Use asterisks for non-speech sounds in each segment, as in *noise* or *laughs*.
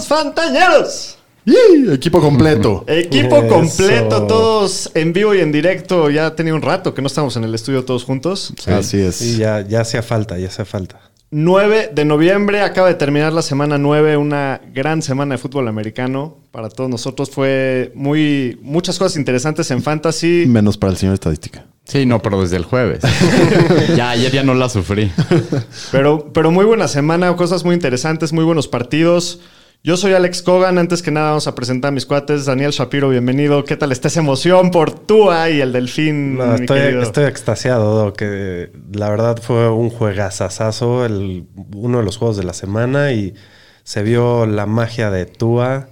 Los Fantañeros. ¡Y! Equipo completo. *laughs* Equipo Eso. completo, todos en vivo y en directo. Ya tenía un rato que no estamos en el estudio todos juntos. Así es. Sí, ya, ya hacía falta, ya hacía falta. 9 de noviembre, acaba de terminar la semana 9, una gran semana de fútbol americano. Para todos nosotros fue muy muchas cosas interesantes en fantasy. Menos para el señor estadística. Sí, no, pero desde el jueves. *laughs* ya, ayer ya no la sufrí. Pero, pero muy buena semana, cosas muy interesantes, muy buenos partidos. Yo soy Alex Cogan. Antes que nada, vamos a presentar a mis cuates. Daniel Shapiro, bienvenido. ¿Qué tal está esa emoción por Tua y el Delfín? No, mi estoy, estoy extasiado, Doc, que la verdad fue un juegazazazo, el, uno de los juegos de la semana y se vio la magia de Tua.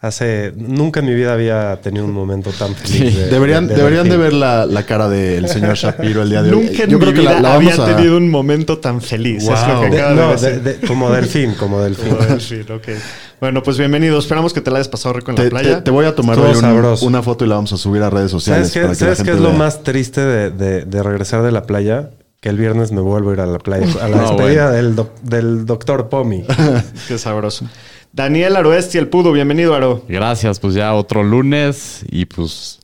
Hace, nunca en mi vida había tenido un momento tan feliz. de- Deberían, de- deberían de ver la, la cara del señor *laughs* Shapiro el día de hoy. Nunca en mi vida había tenido un momento tan feliz. Es lo Wow. que De- acaba de no, decir. de- de- como delfín, como delfín. Como Delfín, ok. Bueno, pues bienvenido. Esperamos que te la hayas pasado rico en la playa. te- te voy a tomar un- una foto y la vamos a subir a redes sociales. ¿Sabes qué, para que la ¿sabes qué gente es lo vea. más triste de, de- de regresar de la playa? Que el viernes me vuelvo a ir a la playa. A la No, *laughs* despedida del, doc- del doctor Pomi. *laughs* Qué sabroso. Daniel Aroesti, el Pudo. Bienvenido, Aro. Gracias, pues ya otro lunes y pues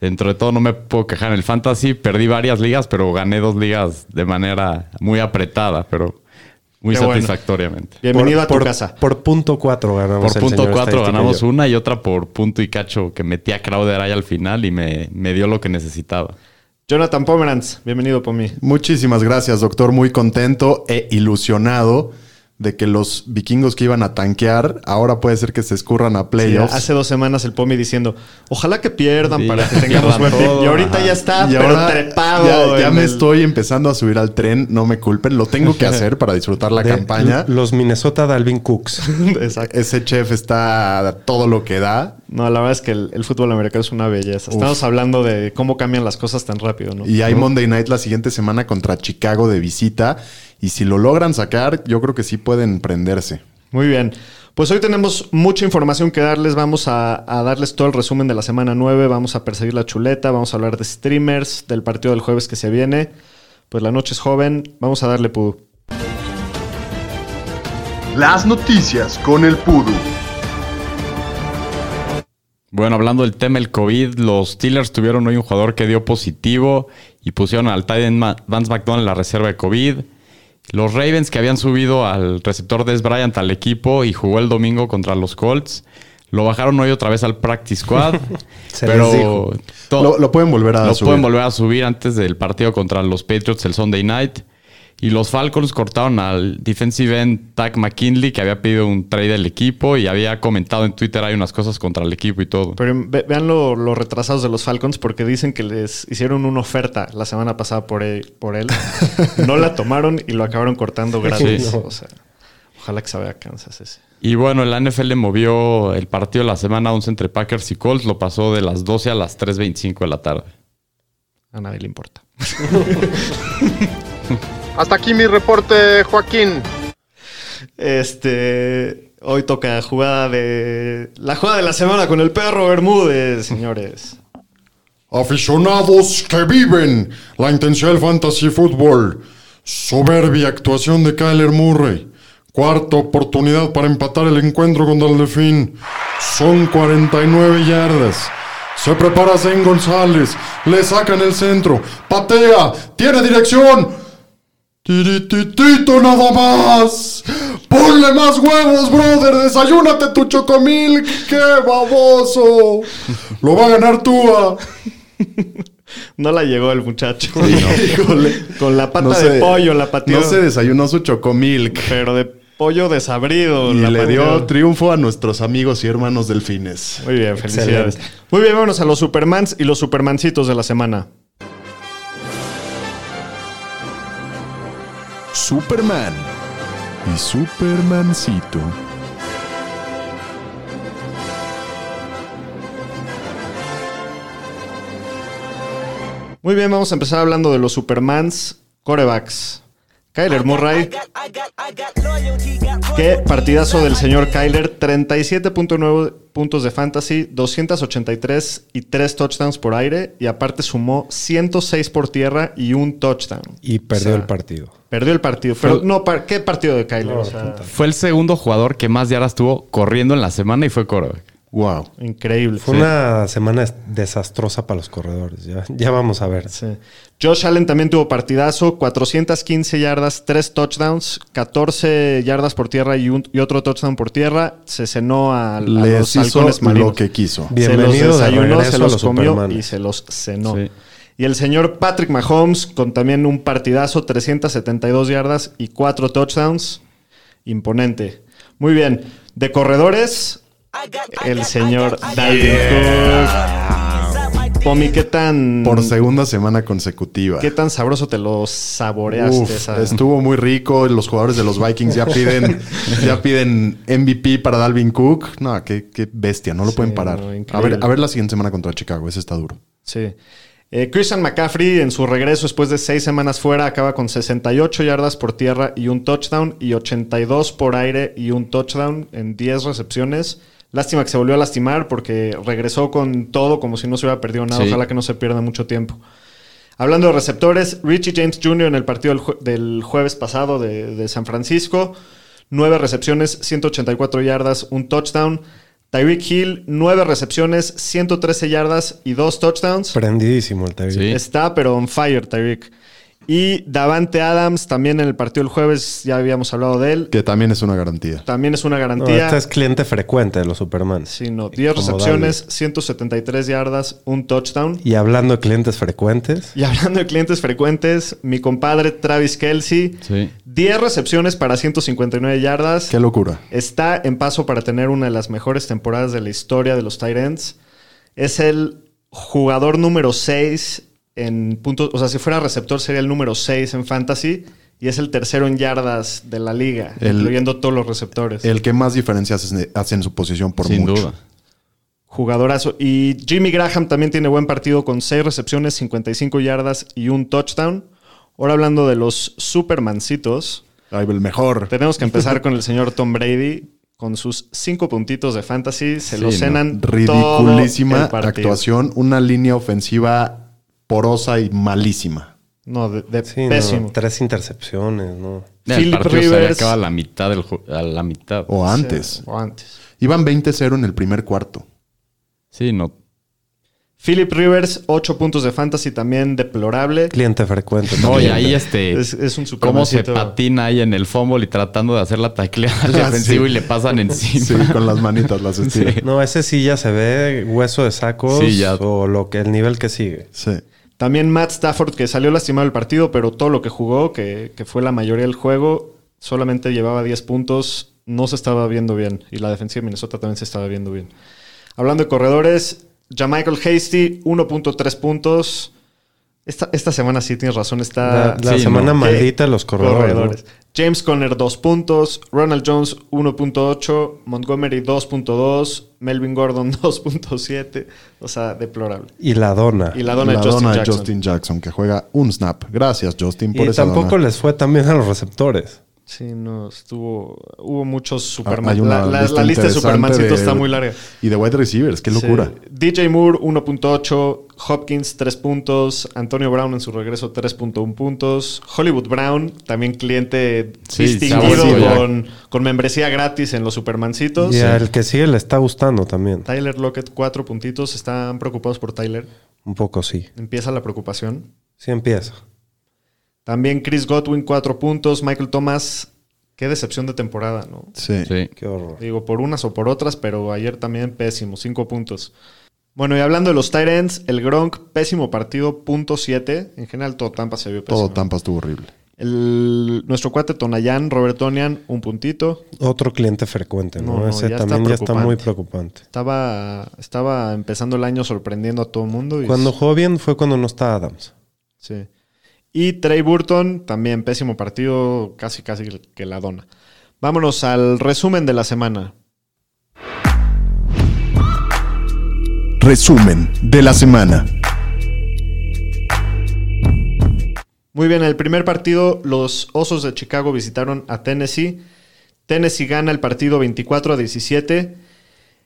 dentro de todo no me puedo quejar en el fantasy. Perdí varias ligas, pero gané dos ligas de manera muy apretada, pero muy Qué bueno. satisfactoriamente. Bienvenido Por- a tu por- casa. Por punto 4 ganamos Por el punto señor 4 estadística y ganamos una y otra por punto y cacho que metí a Crowder ahí al final y me, me dio lo que necesitaba. Jonathan Pomeranz. Bienvenido, Pomi. Muchísimas gracias, doctor. Muy contento e ilusionado de que los vikingos que iban a tanquear ahora puede ser que se escurran a Sí, playoffs. hace dos semanas el Pomi diciendo, ojalá que pierdan Sí, para que *laughs* tengamos suerte. y ahorita ajá. ya está, Y pero ahora trepado. ya, me el- estoy empezando a subir al tren, no me culpen, lo tengo que *laughs* hacer para disfrutar la De- campaña. Los Minnesota Dalvin Cooks. *laughs* Exacto. Ese chef está a todo lo que da No, la verdad es que el, el fútbol americano es una belleza. Estamos hablando de cómo cambian las cosas tan rápido, ¿no? y hay Monday Night la siguiente semana contra Chicago de visita y si lo logran sacar, yo creo que sí pueden prenderse. Muy bien. Pues hoy tenemos mucha información que darles. Vamos a, a darles todo el resumen de la semana 9. Vamos a perseguir la chuleta. Vamos a hablar de streamers, del partido del jueves que se viene. Pues la noche es joven. Vamos a darle pudu. Las noticias con el Pudu. Bueno, hablando del tema del COVID, los Steelers tuvieron hoy un jugador que dio positivo y pusieron al Ma- Vance McDonald en la reserva de COVID. Los Ravens que habían subido al receptor Des Bryant al equipo y jugó el domingo contra los Colts, lo bajaron hoy otra vez al practice squad. *laughs* Se pero les dijo. to- Lo, lo pueden volver a lo subir. pueden volver a subir antes del partido contra los Patriots el Sunday night. Y los Falcons cortaron al defensive end Tack McKinley, que había pedido un trade del equipo y había comentado en Twitter hay unas cosas contra el equipo y todo. Pero ve- vean lo- los retrasados de los Falcons porque dicen que les hicieron una oferta la semana pasada por él. Por él. *laughs* no la tomaron y lo acabaron cortando gratis. Sí. O sea, ojalá que se vaya a Kansas ese. Y bueno, la NFL movió el partido de la semana 11 entre Packers y Colts, lo pasó de las 12 a las 3.25 de la tarde. A nadie le importa. *laughs* Hasta aquí mi reporte, Joaquín. Este. Hoy toca jugada de. La jugada de la semana con el perro Bermúdez, señores. Aficionados que viven la intensidad del fantasy fútbol. Soberbia actuación de Kyler Murray. Cuarta oportunidad para empatar el encuentro contra el Delfín. Son 49 yardas. Se prepara Zen González. Le sacan el centro. Patea. Tiene dirección. Tirititito nada más. Ponle más huevos, brother. Desayúnate tu chocomil. ¡Qué baboso! Lo va a ganar Tua. *laughs* No la llegó el muchacho. *laughs* Híjole. Con la pata No de se- pollo la pateó. No se desayunó su chocomilk. Pero de pollo desabrido. Y la le dio pateó. triunfo a nuestros amigos y hermanos delfines. Muy bien, felicidades. Muy bien, vámonos a los Supermans y los Supermancitos de la semana. Superman y Supermancito. Muy bien, vamos a empezar hablando de los Supermans corebacks. Kyler Murray. Qué partidazo del señor Kyler. 37.9 puntos de fantasy, 283 y 3 touchdowns por aire. Y aparte sumó 106 por tierra y un touchdown. Y perdió O sea, el partido. Perdió el partido. Pero no, par- ¿qué partido de Kyler? O sea, Fue el segundo jugador que más yardas tuvo corriendo en la semana y fue quarterback. Wow. increíble. Fue una semana es- desastrosa para los corredores. Ya, ya vamos a ver. Sí. Josh Allen también tuvo partidazo, 415 yardas, 3 touchdowns, 14 yardas por tierra y, un- y otro touchdown por tierra. Se cenó a, a Les los hizo halcones marinos. lo que quiso. Bienvenido se los desayunó, se los los comió y se los cenó. Sí. Y el señor Patrick Mahomes con también un partidazo, 372 yardas y 4 touchdowns. Imponente. Muy bien. De corredores, el señor Dalvin Cook. Pomi, ¿qué tan, Por segunda semana consecutiva. ¿qué tan sabroso te lo saboreaste? Uf, esa- estuvo muy rico. Los jugadores de los Vikings ya piden, *laughs* ya piden MVP para Dalvin Cook. No, qué, qué bestia, no lo Sí, pueden parar. no, a, ver, a ver la siguiente semana contra Chicago, ese está duro. Sí. Eh, Christian McCaffrey en su regreso después de seis semanas fuera acaba con 68 yardas por tierra y un touchdown y 82 por aire y un touchdown en 10 recepciones. Lástima que se volvió a lastimar porque regresó con todo como si no se hubiera perdido nada. Sí. Ojalá que no se pierda mucho tiempo. Hablando de receptores, Richie James Jr. en el partido del, jue- del jueves pasado de, de San Francisco. Nueve recepciones, 184 yardas, un touchdown. Tyreek Hill, nueve recepciones, 113 yardas y dos touchdowns. Prendidísimo el Tyreek. Sí. Está, pero on fire, Tyreek. Y Davante Adams, también en el partido del jueves, ya habíamos hablado de él. Que también es una garantía. También es una No, garantía. este es cliente frecuente de los Superman. Sí, no, 10 Como recepciones, 173 yardas, un touchdown. Y hablando de clientes frecuentes, Y hablando de clientes frecuentes, mi compadre Travis Kelsey, Sí. 10 recepciones para 159 yardas. Qué locura. Está en paso para tener una de las mejores temporadas de la historia de los ends. Es el jugador número 6 en puntos. O sea, si fuera receptor sería el número 6 en fantasy. Y es el tercero en yardas de la liga, El- incluyendo todos los receptores. El que más diferencias hace, en su posición por Sin mucho. duda. Jugadorazo. Y Jimmy Graham también tiene buen partido con 6 recepciones, 55 yardas y un touchdown. Ahora hablando de los supermancitos. Ay, el mejor. Tenemos que empezar *laughs* con el señor Tom Brady. Con sus cinco puntitos de fantasy, se Sí, lo no. cenan todo Ridiculísima el actuación. Una línea ofensiva porosa y malísima. No, de, de sí, no, pésimo. tres intercepciones, ¿no? Philip partido se había Rivers. acabado a la mitad del a la mitad. O antes. Sí, o antes. Iban 20-0 en el primer cuarto. Sí, no. Philip Rivers, ocho puntos de fantasy también deplorable. Cliente frecuente. No, y ahí este. Es, es un cómo se patina ahí en el fumble y tratando de hacer la tacleada *laughs* al Ah, defensivo sí. y le pasan *laughs* encima. Sí, con las manitas las *laughs* estira. Sí. No, ese sí ya se ve hueso de sacos Sí, ya. o lo que el nivel que sigue. También Matt Stafford, que salió lastimado del partido, pero todo lo que jugó, que, que fue la mayoría del juego, solamente llevaba 10 puntos. No se estaba viendo bien. Y la defensiva de Minnesota también se estaba viendo bien. Hablando de corredores, Jamichael Hasty, 1.3 puntos. Esta, esta semana sí tienes razón, La, está... la sí, semana no. maldita de los corredores. ¿no? James Conner 2 puntos, Ronald Jones 1.8, Montgomery 2.2, Melvin Gordon *laughs* 2.7, o sea, deplorable. Y la dona. Y la dona, La de Justin dona de Jackson. Justin Jackson, que juega un snap. Gracias, Justin, por Y esa tampoco dona. les fue tan bien a los receptores. Sí, no, estuvo. Hubo muchos Ah, Superman. La, la- lista la lista de Supermancitos está muy larga. Y de wide receivers, qué locura. Sí. DJ Moore 1.8, Hopkins 3 puntos, Antonio Brown en su regreso 3.1 puntos, Hollywood Brown, también cliente Sí, distinguido con, con membresía gratis en los Supermancitos. Y al que sigue le está gustando también. Tyler Lockett 4 puntitos, están preocupados por Tyler. Un poco sí. Empieza la preocupación. Sí empieza. También Chris Godwin 4 puntos, Michael Thomas, qué decepción de temporada, ¿no? Sí. Sí. Qué horror. Digo, por unas o por otras, pero ayer también pésimo, 5 puntos. Bueno, y hablando de los tight ends, el Gronk, pésimo partido, punto 7. En general, todo Tampa se vio pésimo. Todo Tampa estuvo horrible. El, nuestro cuate Tonayan, Robertonian, un puntito. Otro cliente frecuente, ¿no? No, no, Ese ya está también ya está muy preocupante. Estaba, estaba empezando el año sorprendiendo a todo el mundo. Y Cuando jugó bien fue cuando no está Adams. Sí. Y Trey Burton, también pésimo partido, casi casi que la dona. Vámonos al resumen de la semana. Resumen de la semana. Muy bien, el primer partido, los Osos de Chicago visitaron a Tennessee. Tennessee gana el partido 24 a 17.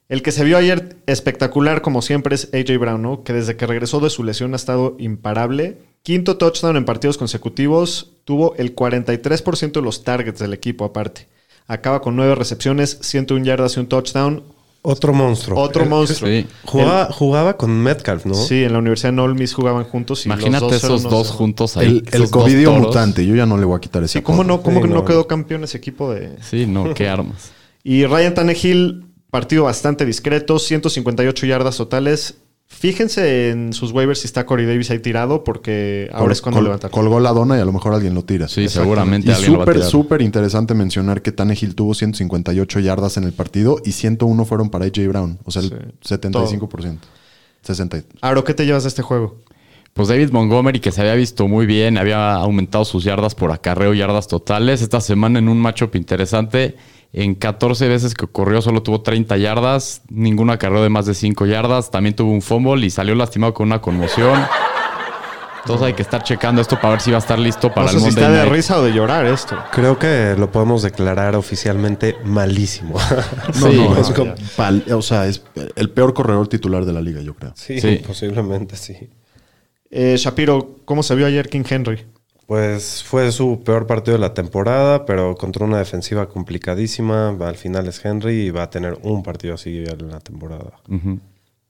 El que se vio ayer espectacular, como siempre, es AJ Brown, ¿no? que desde que regresó de su lesión ha estado imparable. Quinto touchdown en partidos consecutivos. Tuvo el 43% de los targets del equipo, aparte. Acaba con nueve recepciones, 101 yardas y un touchdown. Otro monstruo. Otro monstruo. Sí. Jugaba, jugaba con Metcalf, ¿no? Sí, en la Universidad de Ole Miss jugaban juntos. Y los Imagínate dos eran esos unos- dos juntos ahí. El, el dos covidio mutante, yo ya no le voy a quitar ese Sí, ¿cómo no, cómo Sí, que no no. quedó campeón ese equipo de...? Sí, no, qué armas. *laughs* Y Ryan Tannehill, partido bastante discreto, 158 yardas totales. Fíjense en sus waivers si está Corey Davis ahí tirado, porque ahora es cuando levanta. Colgó la dona y a lo mejor alguien lo tira. Sí, seguramente Y súper, súper interesante mencionar que Tannehill tuvo 158 yardas en el partido y 101 fueron para AJ Brown. O sea, el Sí, 75%. 60. Aro, ¿qué te llevas de este juego? Pues David Montgomery, que se había visto muy bien, había aumentado sus yardas por acarreo, yardas totales. Esta semana en un matchup interesante, en 14 veces que corrió solo tuvo 30 yardas, ningún acarreo de más de 5 yardas. También tuvo un fumble y salió lastimado con una conmoción. Entonces hay que estar checando esto para ver si va a estar listo para no sé el si Monday está de Night. risa o de llorar esto. Creo que lo podemos declarar oficialmente malísimo. *laughs* *laughs* No, Sí. no, es No, como pal- o sea, es el peor corredor titular de la liga, yo creo. sí, Sí. posiblemente sí. Eh, Shapiro, ¿cómo se vio ayer King Henry? Pues fue su peor partido de la temporada, pero contra una defensiva complicadísima. Al final es Henry y va a tener un partido así en la temporada. Ujú.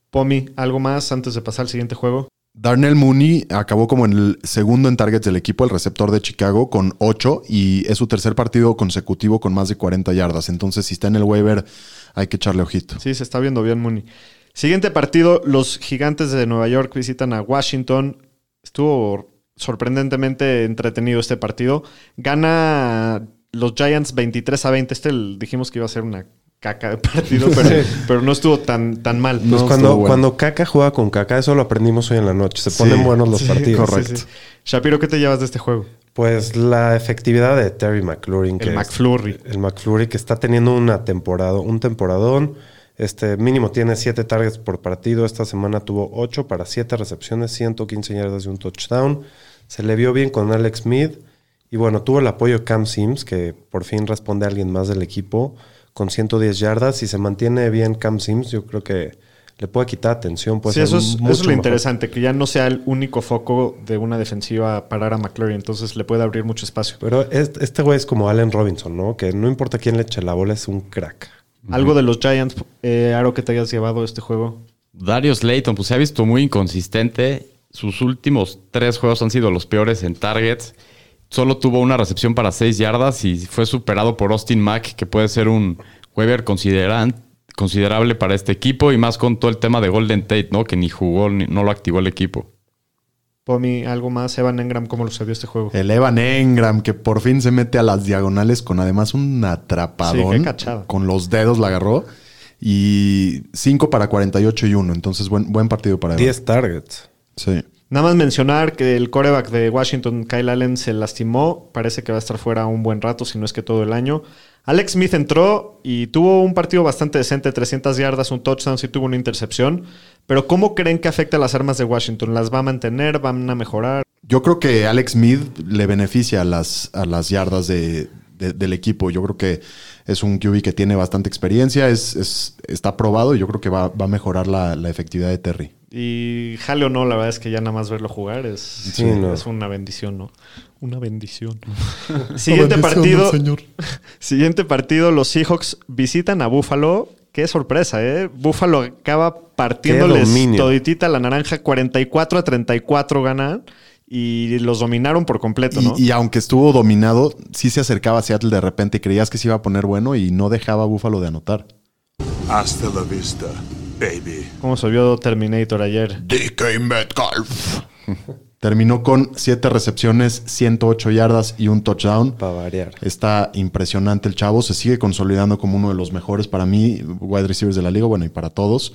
Pomi, ¿algo más antes de pasar al siguiente juego? Darnell Mooney acabó como en el segundo en targets del equipo, el receptor de Chicago, con 8 y es su tercer partido consecutivo con más de 40 yardas. Entonces, si está en el waiver, hay que echarle ojito. Sí, se está viendo bien Mooney. Siguiente partido, los gigantes de Nueva York visitan a Washington. Estuvo sorprendentemente entretenido este partido. Gana los Giants 23 a 20. Este el- dijimos que iba a ser una caca de partido, *laughs* pero, pero no estuvo tan, tan mal. Pues No, cuando, bueno. cuando Caca juega con Caca, eso lo aprendimos hoy en la noche. Se Sí, ponen buenos los Sí, partidos. sí, sí. Shapiro, ¿qué te llevas de este juego? Pues la efectividad de Terry McLaurin. que El es- McFlurry. El McFlurry que está teniendo una temporada, un temporadón. Este mínimo tiene 7 targets por partido. Esta semana tuvo 8 para 7 recepciones, 115 yardas y un touchdown. Se le vio bien con Alex Smith. Y bueno, tuvo el apoyo de Cam Sims, que por fin responde a alguien más del equipo, con 110 yardas. Si se mantiene bien Cam Sims, yo creo que le puede quitar atención. Puede Sí, eso es, eso mucho es lo interesante, que ya no sea el único foco de una defensiva parar a McClary, entonces le puede abrir mucho espacio. Pero este este güey es como Allen Robinson, ¿no? Que no importa quién le eche la bola, es un crack. Algo de los Giants, eh, Aro, que te hayas llevado este juego. Darius Layton, pues se ha visto muy inconsistente. Sus últimos tres juegos han sido los peores en targets. Solo tuvo una recepción para seis yardas y fue superado por Austin Mack, que puede ser un consideran- considerable para este equipo y más con todo el tema de Golden Tate, ¿no? Que ni jugó, ni, no lo activó el equipo. Pomi, algo más. Evan Engram, ¿cómo lo vio este juego? El Evan Engram, que por fin se mete a las diagonales con además un atrapadón. Sí, qué cachada. Con los dedos la agarró. Y 5 para 48 y 1. Entonces, buen, buen partido para Evan. 10 targets. Sí. Nada más mencionar que el coreback de Washington, Kyle Allen, se lastimó. Parece que va a estar fuera un buen rato, si no es que todo el año. Alex Smith entró y tuvo un partido bastante decente, 300 yardas, un touchdown, sí tuvo una intercepción. Pero ¿cómo creen que afecta a las armas de Washington? ¿Las va a mantener? ¿Van a mejorar? Yo creo que Alex Smith le beneficia a las, a las yardas de, de- del equipo. Yo creo que es un QB que tiene bastante experiencia, es, es- está probado y yo creo que va, va a mejorar la, la efectividad de Terry. Y jale o no, la verdad es que ya nada más verlo jugar es, Sí, no. es una bendición, ¿no? Una bendición. *laughs* Siguiente partido. *laughs* Siguiente partido, los Seahawks visitan a Buffalo. Qué sorpresa, ¿eh? Buffalo acaba partiéndoles toditita la naranja 44 a 34 ganan y los dominaron por completo, ¿no? Y, y aunque estuvo dominado, sí se acercaba a Seattle de repente y creías que se iba a poner bueno y no dejaba a Buffalo de anotar. Hasta la vista, baby. ¿Cómo se vio Terminator ayer? DK Metcalf. *laughs* Terminó con 7 recepciones, 108 yardas y un touchdown. Para variar. Está impresionante el chavo, se sigue consolidando como uno de los mejores para mí, wide receivers de la liga, bueno, y para todos.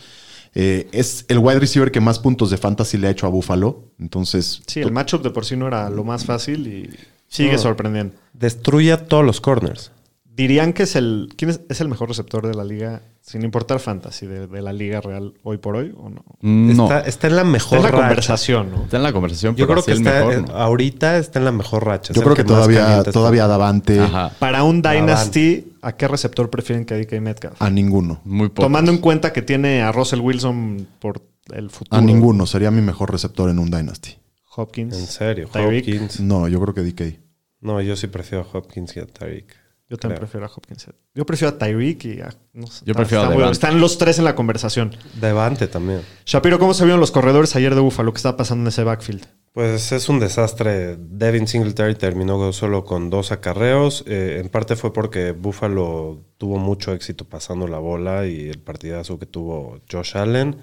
Eh, es el wide receiver que más puntos de fantasy le ha hecho a Buffalo. Entonces, Sí, el matchup de por sí no era lo más fácil y sigue No. sorprendiendo. Destruye a todos los corners. Dirían que es el. ¿Quién es, es el mejor receptor de la liga, sin importar fantasy, de, de la liga real hoy por hoy o no? No. Está, está en la Está mejor en la racha. conversación, ¿no? Está en la conversación, Yo pero creo que está, mejor, ¿no? ahorita está en la mejor racha. Yo creo que todavía, está. todavía Davante Ajá. Para un Dynasty, ¿a qué receptor prefieren que DK Metcalf? a ninguno. Muy poco. Tomando en cuenta que tiene a Russell Wilson por el futuro. A ninguno. Sería mi mejor receptor en un Dynasty. Hopkins. En serio, Tyreek. Hopkins. No, yo creo que DK. No, yo sí prefiero a Hopkins y a Tyreek. Yo también prefiero a Hopkins. Yo prefiero a Tyreek y a. no sé, Yo está- prefiero a está Devante. Están los tres en la conversación. Devante también. Shapiro, ¿cómo se vieron los corredores ayer de Buffalo? ¿Qué está pasando en ese backfield? Pues es un desastre. Devin Singletary terminó solo con dos acarreos. Eh, en parte fue porque Buffalo tuvo mucho éxito pasando la bola y el partidazo que tuvo Josh Allen.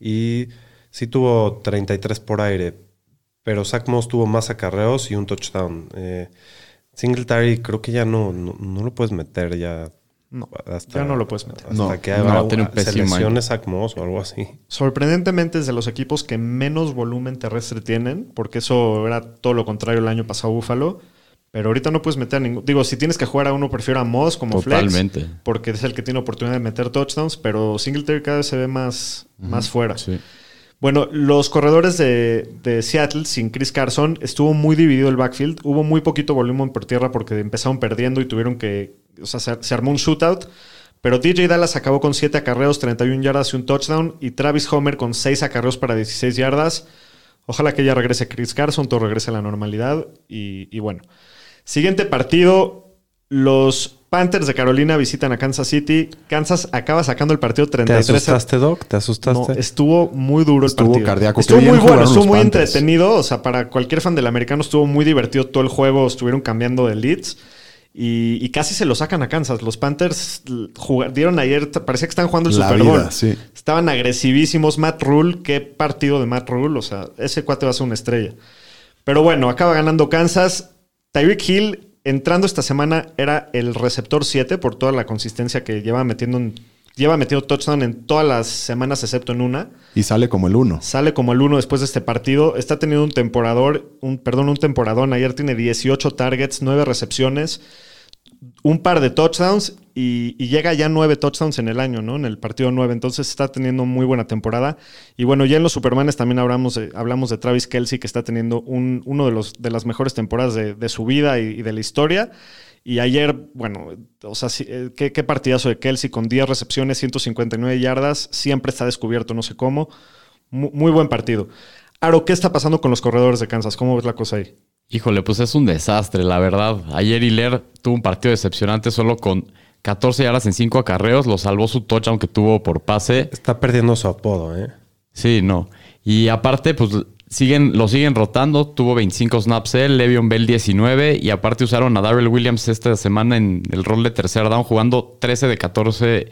Y sí tuvo 33 por aire, pero Zach Moss tuvo más acarreos y un touchdown. Eh, Singletary creo que ya no, no, no lo puedes meter ya. No, hasta, ya no lo puedes meter. Hasta No, que no, haga tiene un se pésimo año. lesione Zach Moss o algo así. Sorprendentemente es de los equipos que menos volumen terrestre tienen, porque eso era todo lo contrario el año pasado Buffalo. Pero ahorita no puedes meter a ningún. Digo, si tienes que jugar a uno, prefiero a Moss como Totalmente. flex. Porque es el que tiene oportunidad de meter touchdowns. Pero Singletary cada vez se ve más, más fuera. Sí. Bueno, los corredores de, Seattle sin Chris Carson estuvo muy dividido el backfield. Hubo muy poquito volumen por tierra porque empezaron perdiendo y tuvieron que. O sea, se, se armó un shootout. Pero DJ Dallas acabó con 7 acarreos, 31 yardas y un touchdown. Y Travis Homer con 6 acarreos para 16 yardas. Ojalá que ya regrese Chris Carson, todo regrese a la normalidad. Y, y bueno. Siguiente partido. Los Panthers de Carolina visitan a Kansas City. Kansas acaba sacando el partido ¿Te 33 a asustaste, Doc? ¿Te asustaste? no, estuvo muy duro el Estuvo partido. cardíaco. Estuvo muy bueno, estuvo muy Panthers. entretenido. O sea, para cualquier fan del americano estuvo muy divertido todo el juego. Estuvieron cambiando de leads. Y, y casi se lo sacan a Kansas. Los Panthers dieron ayer, parecía que estaban jugando el La Super Bowl. vida, sí. Estaban agresivísimos. Matt Rule, qué partido de Matt Rule. O sea, ese cuate va a ser una estrella. Pero bueno, acaba ganando Kansas. Tyreek Hill, entrando esta semana, era el receptor 7 por toda la consistencia que lleva metiendo en- Lleva metido touchdown en todas las semanas, excepto en una. Y sale como el uno. Sale como el uno después de este partido. Está teniendo un temporador, un, perdón, un temporadón. Ayer tiene 18 targets, 9 recepciones, un par de touchdowns y, llega ya 9 touchdowns en el año, ¿no? En el partido 9. Entonces está teniendo muy buena temporada. Y bueno, ya en los Supermanes también hablamos de, hablamos de Travis Kelsey, que está teniendo un, uno de, los, de las mejores temporadas de, su vida y, de la historia. Y ayer, bueno, o sea, sí, eh, qué, qué partidazo de Kelsey con 10 recepciones, 159 yardas. Siempre está descubierto, no sé cómo. Mu- muy buen partido. Aro, ¿qué está pasando con los corredores de Kansas? ¿Cómo ves la cosa ahí? Híjole, pues es un desastre, la verdad. Ayer Hilaire tuvo un partido decepcionante solo con 14 yardas en 5 acarreos. Lo salvó su touchdown que tuvo por pase. Está perdiendo su apodo, ¿eh? Sí, no. Y aparte, pues siguen, lo siguen rotando. Tuvo 25 snaps él, Le'Veon Bell 19. Y aparte usaron a Darrell Williams esta semana en el rol de tercer down, jugando 13 de 14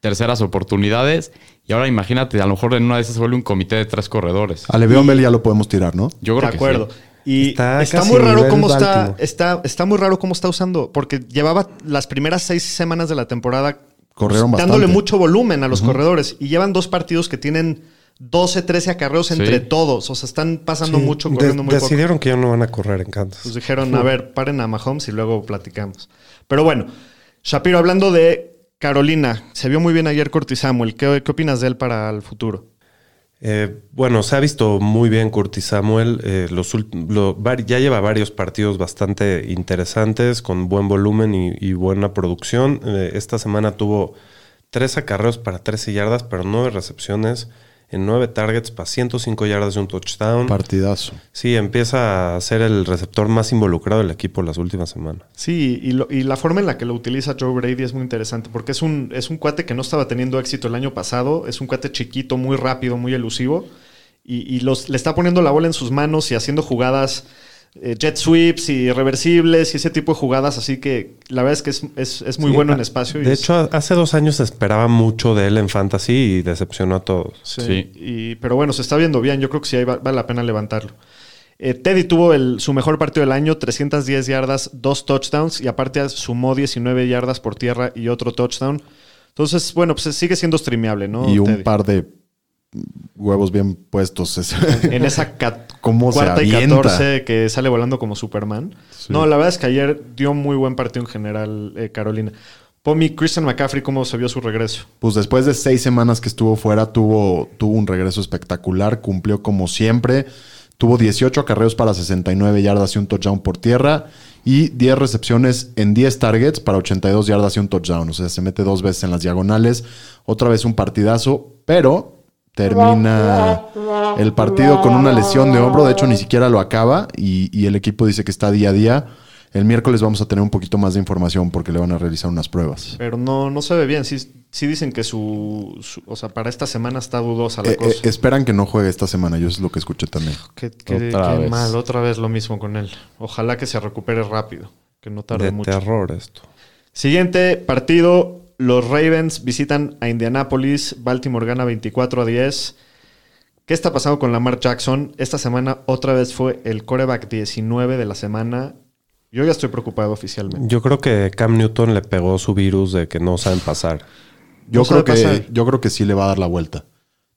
terceras oportunidades. Y ahora imagínate, a lo mejor en una de esas vuelve un comité de tres corredores. A Le'Veon Bell ya lo podemos tirar, ¿no? Yo creo de acuerdo. que sí. Y Está muy raro cómo está, está. Está muy raro cómo está usando. Porque llevaba las primeras seis semanas de la temporada Corrieron dándole bastante. mucho volumen a los corredores. Y llevan dos partidos que tienen 12, 13 acarreos entre Sí. todos. O sea, están pasando Sí, mucho, de- corriendo muy poco. decidieron que ya no van a correr en Kansas. Pues dijeron, a ver, paren a Mahomes y luego platicamos. Pero bueno, Shapiro, hablando de Carolina, se vio muy bien ayer Curtis Samuel. ¿Qué, qué opinas de él para el futuro? Eh, bueno, se ha visto muy bien Curtis Samuel. eh, los lo- ya lleva varios partidos bastante interesantes, con buen volumen y, y buena producción. Eh, esta semana tuvo tres acarreos para 13 yardas, pero nueve recepciones en nueve targets para 105 yardas y un touchdown. Partidazo. Sí, empieza a ser el receptor más involucrado del equipo las últimas semanas. Sí, y, lo- y la forma en la que lo utiliza Joe Brady es muy interesante porque es un, es un cuate que no estaba teniendo éxito el año pasado. Es un cuate chiquito, muy rápido, muy elusivo. Y, y los, le está poniendo la bola en sus manos y haciendo jugadas, eh, jet sweeps y reversibles y ese tipo de jugadas. Así que la verdad es que es, es- es muy Sí, bueno a- en espacio. y De es- hecho, hace dos años se esperaba mucho de él en fantasy y decepcionó a todos. Sí. Sí. Y, pero bueno, se está viendo bien. Yo creo que sí ahí va- vale la pena levantarlo. Eh, Teddy tuvo el- su mejor partido del año, 310 yardas, dos touchdowns y aparte sumó 19 yardas por tierra y otro touchdown. Entonces, bueno, pues sigue siendo streameable, ¿no? y un Teddy? par de huevos bien puestos. Es- *laughs* En esa ¿Cómo cuarta y avienta? 14 que sale volando como Superman. No, la verdad es que ayer dio muy buen partido en general eh, Carolina. Pomi, Christian McCaffrey, ¿cómo se vio su regreso? Pues después de seis semanas que estuvo fuera, tuvo, tuvo un regreso espectacular, cumplió como siempre, tuvo 18 acarreos para 69 yardas y un touchdown por tierra y 10 recepciones en 10 targets para 82 yardas y un touchdown. O sea, se mete dos veces en las diagonales, otra vez un partidazo, pero termina el partido con una lesión de hombro, de hecho ni siquiera lo acaba y, y el equipo dice que está día a día. El miércoles vamos a tener un poquito más de información porque le van a realizar unas pruebas. Pero no, no se ve bien. Sí, sí dicen que su, su- O sea, para esta semana está dudosa la Eh, cosa. eh, esperan que no juegue esta semana, yo es lo que escuché también. Qué, qué- Otra qué vez. mal, otra vez lo mismo con él. Ojalá que se recupere rápido, que no tarde De mucho. terror esto. Siguiente partido, los Ravens visitan a Indianapolis, Baltimore gana 24 a 10. ¿Qué está pasando con Lamar Jackson? Esta semana otra vez fue el coreback 19 de la semana. Yo ya estoy preocupado oficialmente. Yo creo que Cam Newton le pegó su virus de que no saben pasar. Yo, No sabe creo que, pasar. yo creo que sí le va a dar la vuelta.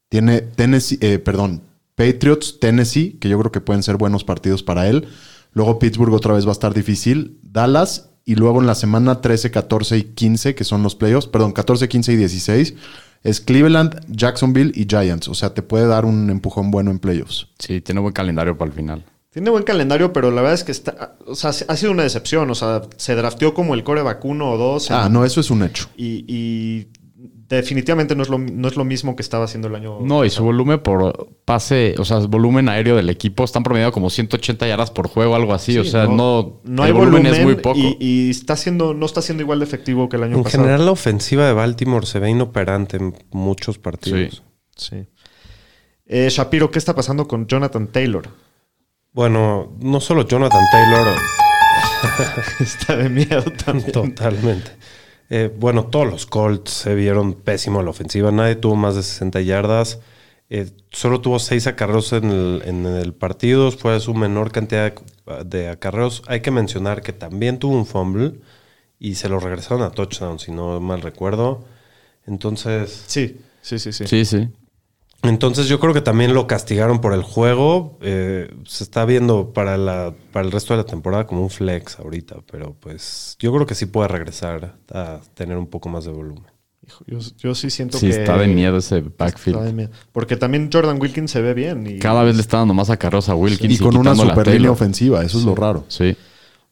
Tiene Tennessee, eh, perdón, Patriots, Tennessee, que yo creo que pueden ser buenos partidos para él. Luego Pittsburgh otra vez va a estar difícil. Dallas y luego en la semana 13, 14 y 15, que son los playoffs, perdón, 14, 15 y 16, es Cleveland, Jacksonville y Giants. O sea, te puede dar un empujón bueno en playoffs. Sí, tiene buen calendario para el final. Tiene buen calendario, pero la verdad es que está, o sea, ha sido una decepción. O sea, se drafteó como el coreback 1 o 2. Ah, no, eso es un hecho. Y, y definitivamente no es, lo, no es lo mismo que estaba haciendo el año. No, y su volumen por pase, o sea, el volumen aéreo del equipo están promediando como 180 yardas por juego, algo así. o sea, no, no el hay volumen, es muy poco. Y, y está siendo, no está siendo igual de efectivo que el año En pasado. general, la ofensiva de Baltimore se ve inoperante en muchos partidos. Sí. Sí. Eh, Shapiro, ¿qué está pasando con Jonathan Taylor? Bueno, no solo Jonathan Taylor, *laughs* está de miedo también. *laughs* totalmente. Eh, bueno, todos los Colts se vieron pésimo a la ofensiva. Nadie tuvo más de 60 yardas. Eh, solo tuvo seis acarreos en el, en el partido. Fue su menor cantidad de, de acarreos. Hay que mencionar que también tuvo un fumble y se lo regresaron a touchdown, si no mal recuerdo. Entonces, Sí, sí, sí, sí. Sí, sí. Entonces yo creo que también lo castigaron por el juego. Eh, se está viendo para, la, para el resto de la temporada como un flex ahorita, pero pues yo creo que sí puede regresar a tener un poco más de volumen. Hijo, yo, yo sí siento Sí, que... está de miedo ese Está de backfield. miedo. Porque también Jordan Wilkins se ve bien. Y, Cada vez le está dando más acarreos a Wilkins. Y con una a super línea ofensiva, eso es lo raro. Sí.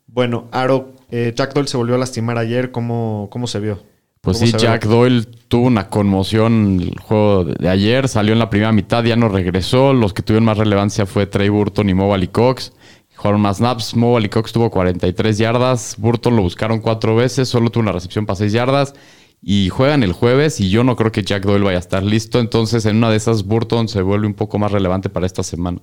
Bueno, Aro, eh, Jack Doyle se volvió a lastimar ayer. ¿Cómo, cómo se vio? Pues ¿Cómo sí, ve? Jack Doyle tuvo una conmoción el juego de ayer, salió en la primera mitad, ya no regresó. Los que tuvieron más relevancia fue Trey Burton y Mo Cox. Jugaron más snaps, Mo Cox tuvo 43 yardas, Burton lo buscaron cuatro veces, solo tuvo una recepción para 6 yardas. Y juegan el jueves y yo no creo que Jack Doyle vaya a estar listo. Entonces en una de esas Burton se vuelve un poco más relevante para esta semana.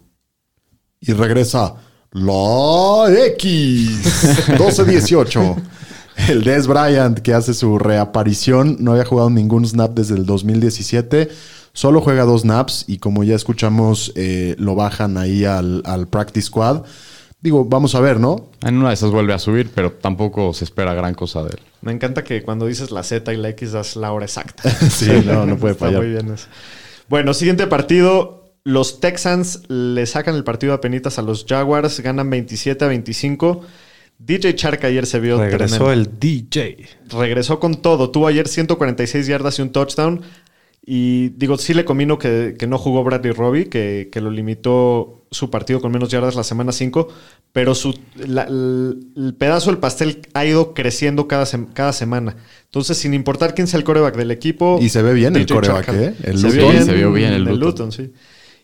Y regresa la X 12-18. *laughs* El Des Bryant que hace su reaparición. No había jugado ningún snap desde el 2017. Solo juega dos snaps y como ya escuchamos, eh, lo bajan ahí al, al practice squad. Digo, vamos a ver, ¿no? En una de esas vuelve a subir, pero tampoco se espera gran cosa de él. Me encanta que cuando dices la Z y la X das la hora exacta. *laughs* Sí, no, no puede *laughs* Está fallar. muy bien eso. Bueno, siguiente partido. Los Texans le sacan el partido a penitas a los Jaguars. Ganan 27 a 25. DJ Chark ayer se vio Regresó tremendo. el DJ. regresó con todo. Tuvo ayer 146 yardas y un touchdown. Y digo, sí le comino que, que no jugó Bradley Robbie, que, que lo limitó su partido con menos yardas la semana 5. Pero su, la- el, el pedazo del pastel ha ido creciendo cada, sem- cada semana. Entonces, sin importar quién sea el coreback del equipo. Y se ve bien el coreback, Chark- ¿eh? El se, Luton. ve bien, Se vio bien el Luton. sí.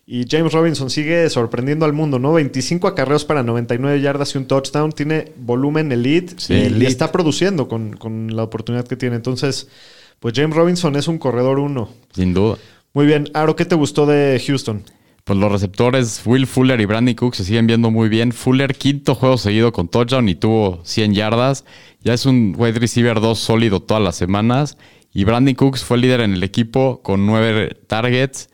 Y James Robinson sigue sorprendiendo al mundo, ¿no? 25 acarreos para 99 yardas y un touchdown. Tiene volumen elite Sí, y, elite. está produciendo con, con la oportunidad que tiene. Entonces, pues James Robinson es un corredor uno. Sin duda. Muy bien. Aro, ¿qué te gustó de Houston? Pues los receptores Will Fuller y Brandon Cook se siguen viendo muy bien. Fuller, quinto juego seguido con touchdown y tuvo 100 yardas. Ya es un wide receiver 2 sólido todas las semanas. Y Brandon Cooks fue líder en el equipo con 9 targets.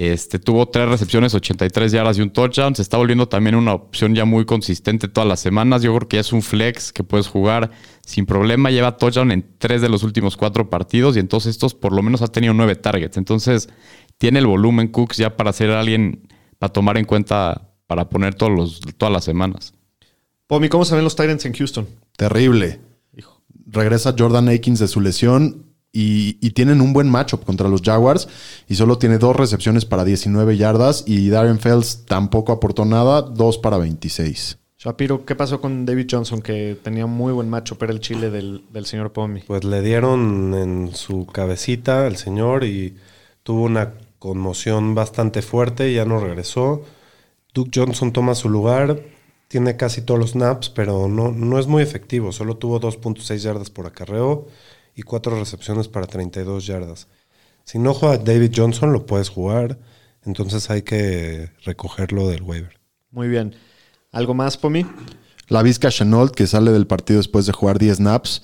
Este, tuvo 3 recepciones, 83 yardas y un touchdown. Se está volviendo también una opción ya muy consistente todas las semanas. Yo creo que ya es un flex que puedes jugar sin problema. Lleva touchdown en 3 de los últimos 4 partidos. Y entonces estos por lo menos ha tenido 9 targets. Entonces tiene el volumen Cooks ya para ser alguien, para tomar en cuenta, para poner todos los, todas las semanas. Pomi, ¿cómo se ven los Titans en Houston? Terrible. Regresa Jordan Akins de su lesión y, y tienen un buen matchup contra los Jaguars y solo tiene dos recepciones para 19 yardas y Darren Fells tampoco aportó nada, dos para 26. Shapiro, ¿qué pasó con David Johnson que tenía muy buen macho, pero el chile del, del señor Pomi? Pues le dieron en su cabecita el señor y tuvo una conmoción bastante fuerte y ya no regresó. Duke Johnson toma su lugar, tiene casi todos los snaps, pero no, no es muy efectivo. Solo tuvo 2.6 yardas por acarreo y 4 recepciones para 32 yardas. Si no juega David Johnson, lo puedes jugar. Entonces hay que recogerlo del waiver. Muy bien. ¿Algo más, Pomi? La Vizca Chenault, que sale del partido después de jugar 10 snaps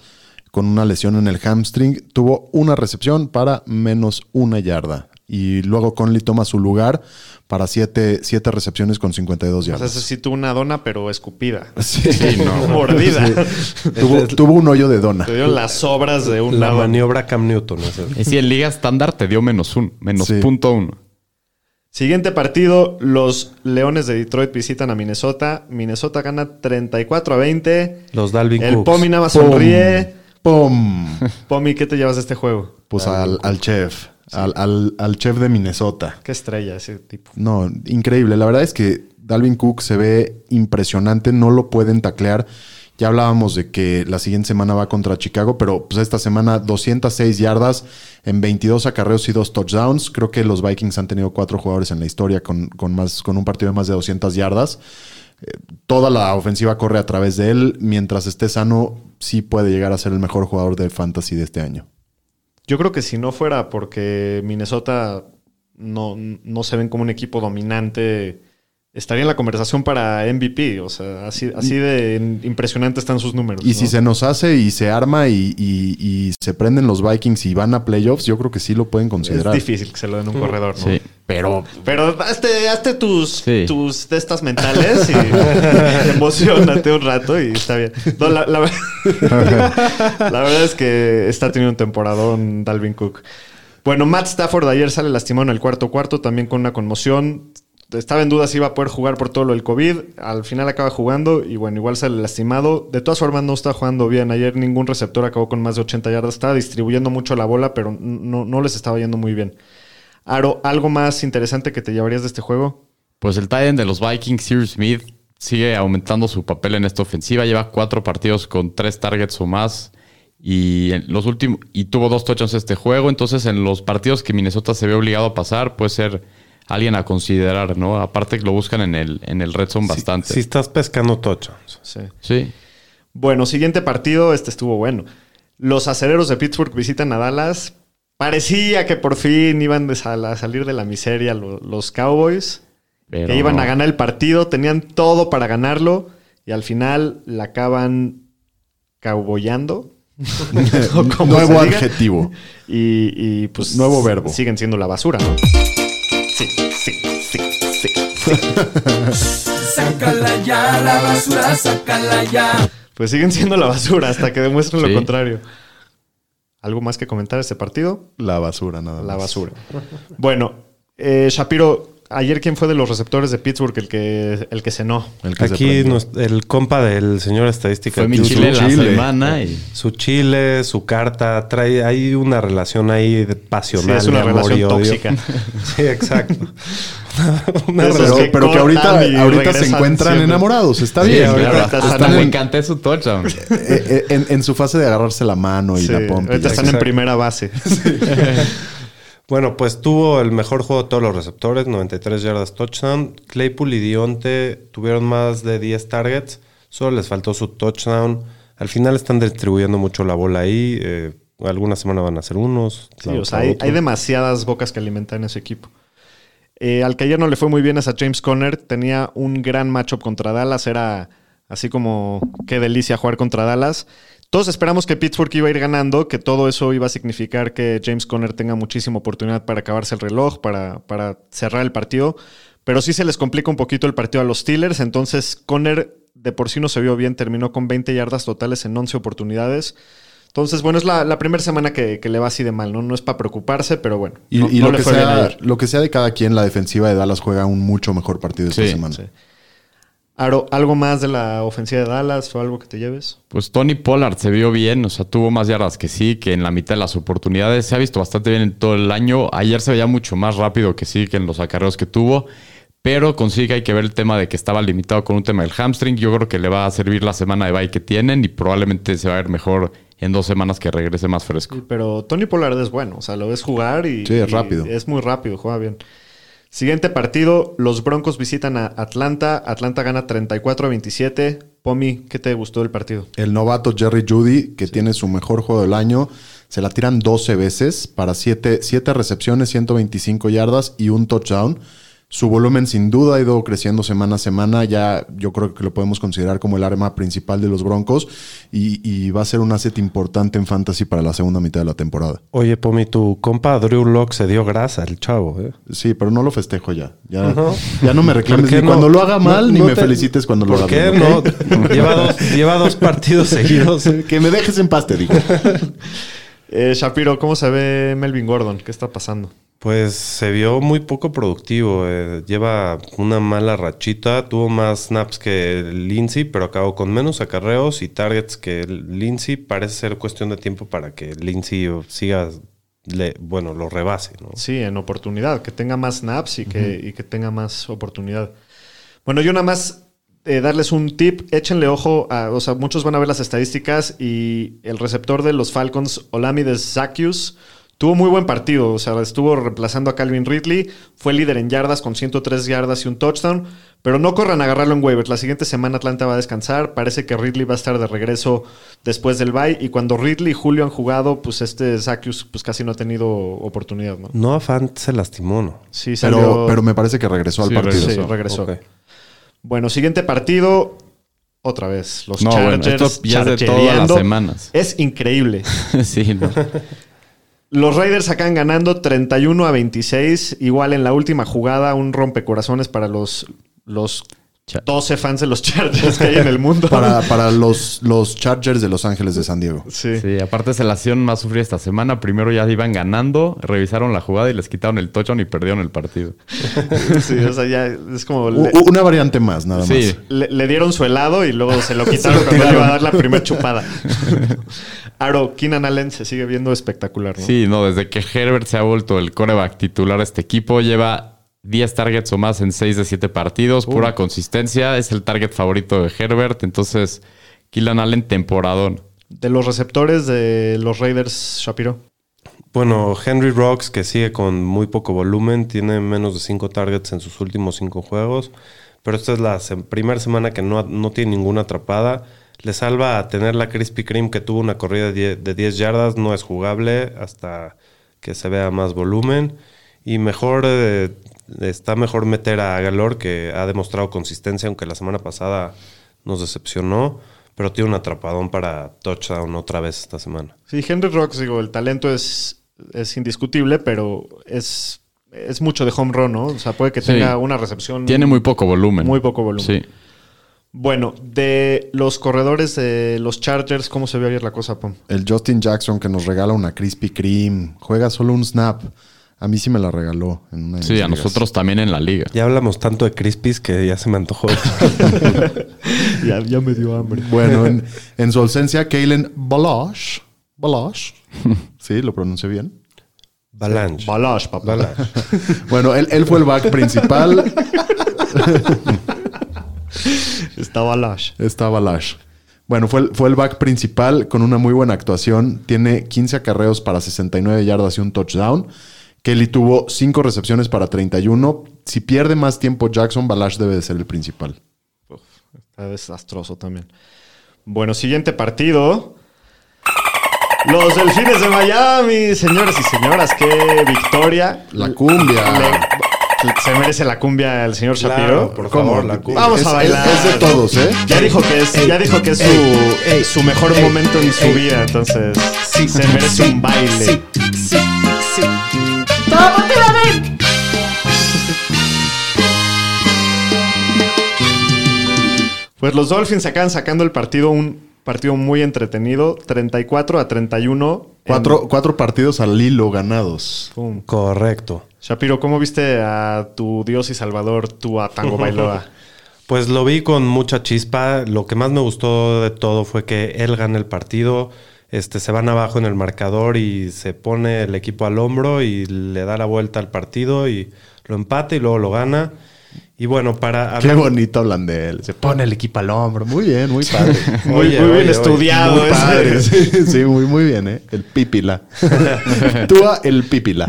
con una lesión en el hamstring, tuvo una recepción para menos una yarda. Y luego Conley toma su lugar para 7 siete, recepciones con 52 O sea, yardas. ese sí tuvo una dona, pero escupida. *laughs* Sí, no. Mordida. tuvo, tuvo un hoyo de dona. Te dio las sobras de un La lado. maniobra Cam Newton. ese. Es decir, en liga estándar te dio menos un, menos Sí. punto uno. Siguiente partido, los Leones de Detroit visitan a Minnesota. Minnesota gana 34 a 20. Los Dalvin El Cooks. Pomi nada más ¡Pum! sonríe. ¡Pum! *laughs* Pomi, ¿qué te llevas de este juego? Pues al, al chef, al, al- al chef de Minnesota. Qué estrella ese tipo. No, increíble. La verdad es que Dalvin Cook se ve impresionante, no lo pueden taclear. Ya hablábamos de que la siguiente semana va contra Chicago, pero pues esta semana 206 yardas en 22 acarreos y dos touchdowns. Creo que los Vikings han tenido cuatro jugadores en la historia con, con más, con un partido de más de 200 yardas. Eh, toda la ofensiva corre a través de él. Mientras esté sano, sí puede llegar a ser el mejor jugador de fantasy de este año. Yo creo que si no fuera porque Minnesota no, no se ven como un equipo dominante, estaría en la conversación para MVP. O sea, así, así de impresionante están sus números. Y si se nos hace y se arma y, y- y se prenden los Vikings y van a playoffs, yo creo que sí lo pueden es considerar. difícil que se lo den a un corredor, ¿no? Sí. Pero, pero hazte, hazte tus, Sí. tus testas mentales y *laughs* emocionate un rato y está bien. No, la, la- *laughs* la verdad es que está teniendo un temporadón Dalvin Cook. Bueno, Matt Stafford ayer sale lastimado en el cuarto cuarto, también con una conmoción. Estaba en duda si iba a poder jugar por todo lo del COVID. Al final acaba jugando y bueno, igual sale lastimado. De todas formas, no está jugando bien. Ayer ningún receptor acabó con más de 80 yardas. Estaba distribuyendo mucho la bola, pero no, no les estaba yendo muy bien. Aro, ¿algo más interesante que te llevarías de este juego? Pues el tight end de los Vikings, Sir Smith, sigue aumentando su papel en esta ofensiva. Lleva cuatro partidos con tres targets o más. Y los últimos. Y tuvo dos touchdowns este juego. Entonces, en los partidos que Minnesota se ve obligado a pasar, puede ser alguien a considerar, ¿no? Aparte que lo buscan en el, en el red zone bastante. Si estás pescando touchdowns. Sí. Sí. Bueno, siguiente partido, este estuvo bueno. Los acereros de Pittsburgh visitan a Dallas. Parecía que por fin iban a salir de la miseria lo- los Cowboys. Pero que iban no. a ganar el partido, tenían todo para ganarlo y al final la acaban cowboyando. *laughs* Nuevo adjetivo. Y, y, pues Nuevo verbo. siguen siendo la basura, ¿no? Sí, sí, sí, sí. Sácala ya, la basura, sácala ya. Pues siguen siendo la basura hasta que demuestren Sí. lo contrario. ¿Algo más que comentar de este partido? La basura, nada más. La basura. Bueno, eh, Shapiro, ayer quién fue de los receptores de Pittsburgh el que, el que cenó. El que se Aquí nos- el compa del señor estadística. Fue mi chile su la chile. semana. Y, Su chile, su carta, trae, hay una relación ahí de Sí, pasional. es una de amor y relación odio. tóxica. *laughs* Sí, exacto. *laughs* una esos Pero, que pero que ahorita, ahorita se encuentran siempre. enamorados. Está Sí, bien. ahorita en, encanté su touchdown. *laughs* eh, eh, en- en su fase de agarrarse la mano y Sí, la pompa. ahorita están en primera base. Bueno, pues tuvo el mejor juego de todos los receptores, 93 yardas touchdown. Claypool y Dionte tuvieron más de 10 targets, solo les faltó su touchdown. Al final están distribuyendo mucho la bola ahí. eh, alguna semana van a ser unos. Sí, o sea, hay demasiadas bocas que alimentan ese equipo. Eh, al que ayer no le fue muy bien es a James Conner. Tenía un gran matchup contra Dallas. Era así como qué delicia jugar contra Dallas. Todos esperamos que Pittsburgh iba a ir ganando, que todo eso iba a significar que James Conner tenga muchísima oportunidad para acabarse el reloj, para, para cerrar el partido. Pero sí se les complica un poquito el partido a los Steelers. Entonces, Conner de por sí no se vio bien. Terminó con 20 yardas totales en 11 oportunidades. Entonces, bueno, es la, la primera semana que, que le va así de mal, ¿no? No es para preocuparse, pero bueno. Y, no- y no lo, que sea, ayer. lo que sea de cada quien, la defensiva de Dallas juega un mucho mejor partido esta semana. sí. Aro, ¿algo más de la ofensiva de Dallas o algo que te lleves? Pues Tony Pollard se vio bien, o sea, tuvo más yardas que sí, que en la mitad de las oportunidades. Se ha visto bastante bien en todo el año. Ayer se veía mucho más rápido que sí, que en los acarreos que tuvo. Pero consigue hay que ver el tema de que estaba limitado con un tema del hamstring. Yo creo que le va a servir la semana de bye que tienen y probablemente se va a ver mejor en dos semanas que regrese más fresco. Sí, pero Tony Pollard es bueno, o sea, lo ves jugar y, Sí, es y rápido. es muy rápido, juega bien. Siguiente partido, los Broncos visitan a Atlanta. Atlanta gana 34 a 27. Pomi, ¿qué te gustó del partido? El novato Jerry Judy, que tiene su mejor juego del año, se la tiran 12 veces para 7, recepciones, 125 yardas y un touchdown. Su volumen sin duda ha ido creciendo semana a semana. Ya yo creo que lo podemos considerar como el arma principal de los Broncos y, y va a ser un asset importante en fantasy para la segunda mitad de la temporada. Oye, Pomi, tu compa Drew Locke se dio grasa, el chavo, ¿eh? Sí, pero no lo festejo ya. Ya, ya no me ¿Por reclames qué ni no? cuando lo haga mal No- ni no me te- felicites cuando lo ¿Por haga qué bien. ¿ok? no? *laughs* lleva, dos, lleva dos *laughs* partidos seguidos. Que me dejes en paz, te digo. *laughs* Eh, Shapiro, ¿cómo se ve Melvin Gordon? ¿Qué está pasando? Pues se vio muy poco productivo. eh, Lleva una mala rachita. Tuvo más snaps que Lindsay, pero acabó con menos acarreos y targets que Lindsay. Parece ser cuestión de tiempo para que Lindsay siga, le- bueno, lo rebase. ¿no? Sí, en oportunidad, que tenga más snaps y que, y que tenga más oportunidad. Bueno, yo nada más eh, darles un tip, échenle ojo, a, o sea, muchos van a ver las estadísticas y el receptor de los Falcons, Olamides Zacchius, tuvo muy buen partido, o sea, estuvo reemplazando a Calvin Ridley, fue líder en yardas con 103 yardas y un touchdown, pero no corran a agarrarlo en waivers, la siguiente semana Atlanta va a descansar, parece que Ridley va a estar de regreso después del bye y cuando Ridley y Julio han jugado, pues este Zacchius pues casi no ha tenido oportunidad, ¿no? Noah Fant se lastimó, ¿no? Sí, Pero, salió- pero me parece que regresó al Sí, partido. Sí, regresó. Bueno, siguiente partido. Otra vez. Los No, bueno, Chargers. esto ya es de todas las semanas. Es increíble. *laughs* sí, no. *laughs* Los Raiders acaban ganando 31 a 26. Igual en la última jugada, un rompecorazones para los, los Cha- 12 fans de los *laughs* Chargers que hay en el mundo. Para, para los, los Chargers de Los Ángeles de San Diego. Sí. Sí, aparte es la acción más sufrida esta semana. Primero ya iban ganando, revisaron la jugada y les quitaron el touchdown y perdieron el partido. *laughs* Sí, o sea, ya es como. Le, una variante más, nada Sí. más. le- le dieron su helado y luego se lo *laughs* quitaron cuando le iba a dar la primera chupada. Aro, Keenan Allen se sigue viendo espectacular, ¿no? Sí, no, desde que Herbert se ha vuelto el coreback titular de este equipo, lleva 10 targets o más en 6 de 7 partidos, pura consistencia, es el target favorito de Herbert, entonces Killan Allen temporadón. De los receptores de los Raiders, Shapiro. Bueno, Henry Rocks, que sigue con muy poco volumen, tiene menos de 5 targets en sus últimos 5 juegos. Pero esta es la se- primera semana que no, no tiene ninguna atrapada. Le salva a tener la Krispy Kreme que tuvo una corrida de 10, de 10 yardas. No es jugable hasta que se vea más volumen. Y mejor eh, está mejor meter a Galor, que ha demostrado consistencia, aunque la semana pasada nos decepcionó. Pero tiene un atrapadón para touchdown otra vez esta semana. Sí, Henry Rocks, digo, el talento es, es indiscutible, pero es, es mucho de home run, ¿no? O sea, puede que Sí. tenga una recepción. Tiene muy poco volumen. Muy poco volumen. Sí. Bueno, de los corredores de los Chargers, ¿cómo se vio ayer la cosa, Pom? El Justin Jackson que nos regala una Krispy Kreme. Juega solo un snap. A mí sí me la regaló. En una de Sí, a ligas. nosotros también en la liga. Ya hablamos tanto de Crispies que ya se me antojó. *laughs* Ya, ya me dio hambre. Bueno, en, en su ausencia, Kalen Balash. Balash. *laughs* Sí, lo pronuncié bien. Balanche. Balash, papá. Balanche. *laughs* Bueno, él, él fue el back principal. Está Balash. Está Balash. Bueno, fue el, fue el back principal con una muy buena actuación. Tiene 15 acarreos para 69 yardas y un touchdown. Kelly tuvo 5 recepciones para 31. Si pierde más tiempo Jackson, Balash debe de ser el principal. Está desastroso también. Bueno, siguiente partido. Los Delfines de Miami, señores y señoras, qué victoria. La cumbia. Le- se merece la cumbia el señor Claro, Shapiro. por ¿Cómo? favor, la cumbia. Vamos Es- a bailar. Es, es de todos, ¿eh? Ya dijo que es, ya dijo que es su, su mejor momento en su vida, entonces se merece un baile. Pues los Dolphins acaban sacando el partido un partido muy entretenido, 34 a 31. en- Cuatro, cuatro partidos al hilo ganados. Pum. Correcto. Shapiro, ¿cómo viste a tu Dios y Salvador, tu a Tango Bailoa? *laughs* Pues lo vi con mucha chispa. Lo que más me gustó de todo fue que él gana el partido. Este, se van abajo en el marcador y se pone el equipo al hombro y le da la vuelta al partido y lo empata y luego lo gana. Y bueno, para Qué hablar- bonito hablan de él. Se pone el equipo al hombro. Muy bien, muy padre. *laughs* Muy, Oye, muy bien oye, estudiado. Muy ese. padre. *laughs* Sí, sí, muy, muy bien, ¿eh? El pípila. *laughs* Tua el pípila.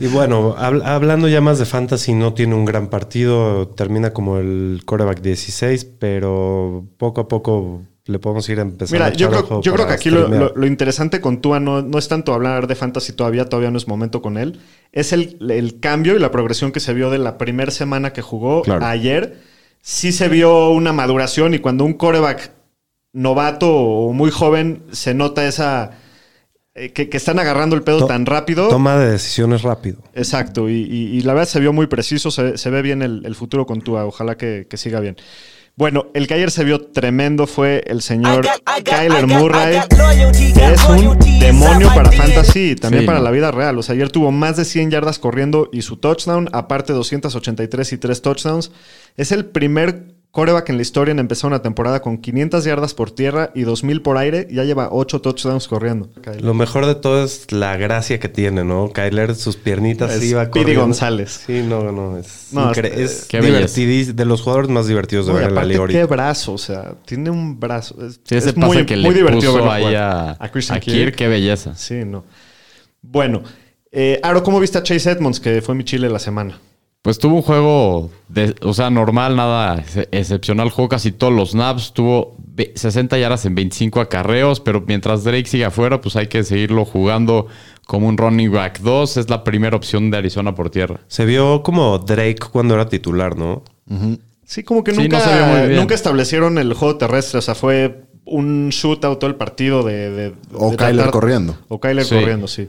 Y bueno, hab- hablando ya más de fantasy, no tiene un gran partido, termina como el coreback 16, pero poco a poco le podemos ir empezando Mira, a yo creo, ojo yo creo que aquí lo, streamear. lo- lo interesante con Tua no, no es tanto hablar de fantasy todavía, todavía no es momento con él. Es el, el cambio y la progresión que se vio de la primera semana que jugó Claro. ayer. Sí se vio una maduración y cuando un coreback novato o muy joven se nota esa... eh, que, que están agarrando el pedo To- tan rápido. Toma de decisiones rápido. Exacto, y, y- y la verdad se vio muy preciso, se, se ve bien el, el futuro con Tua, ojalá que, que siga bien. Bueno, el que ayer se vio tremendo fue el señor Kyler Murray, que es un demonio para fantasy y también Sí, para ¿no? la vida real. O sea, ayer tuvo más de 100 yardas corriendo y su touchdown, aparte 283 y 3 touchdowns. Es el primer coreback en la historia en empezar una temporada con 500 yardas por tierra y 2000 por aire. Y ya lleva 8 touchdowns corriendo. Lo mejor de todo es la gracia que tiene, ¿no? Kyler, sus piernitas Es iba Speedy corriendo. González. Sí, no, no, es, No, es- es Qué divertidís- de los jugadores más divertidos de ver en la liga qué brazo, o sea, tiene un brazo. Es, Sí, ese es pase muy, que muy le divertido puso verlo ahí a, A Christian a Kirk, Kirk. qué belleza. Sí, no. Bueno, eh, Aro, ¿cómo viste a Chase Edmonds, que fue mi chile la semana? Pues tuvo un juego, de, o sea, normal, nada ex- excepcional. Jugó casi todos los snaps. Tuvo ve- 60 yardas en 25 acarreos. Pero mientras Drake siga afuera, pues hay que seguirlo jugando como un running back 2. Es la primera opción de Arizona por tierra. Se vio como Drake cuando era titular, ¿no? Sí, como que Sí, nunca, no nunca establecieron el juego terrestre. O sea, fue un shootout todo el partido de. de- O de Kyler corriendo. O Kyler Sí. corriendo, sí.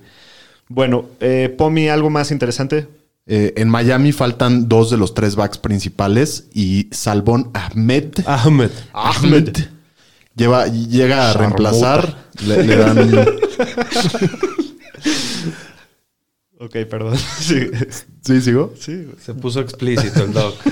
Bueno, eh, Pomi, ¿algo más interesante? Eh, en Miami faltan dos de los tres backs principales y Salvón Ahmed. Ahmed. Ahmed. Lleva, llega a reemplazar. Le, le dan. *laughs* Ok, perdón. *laughs* sí. ¿Sí, sigo? sí. Se puso explícito el dog. *laughs*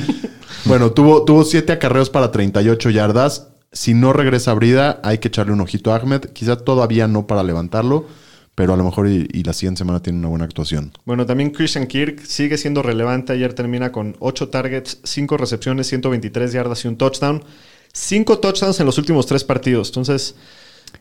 Bueno, tuvo, tuvo siete acarreos para 38 yardas. Si no regresa a Brida, hay que echarle un ojito a Ahmed. Quizá todavía no para levantarlo, pero a lo mejor y, y la siguiente semana tiene una buena actuación. Bueno, también Christian Kirk sigue siendo relevante. Ayer termina con 8 targets, 5 recepciones, 123 yardas y un touchdown. 5 touchdowns en los últimos 3 partidos. Entonces,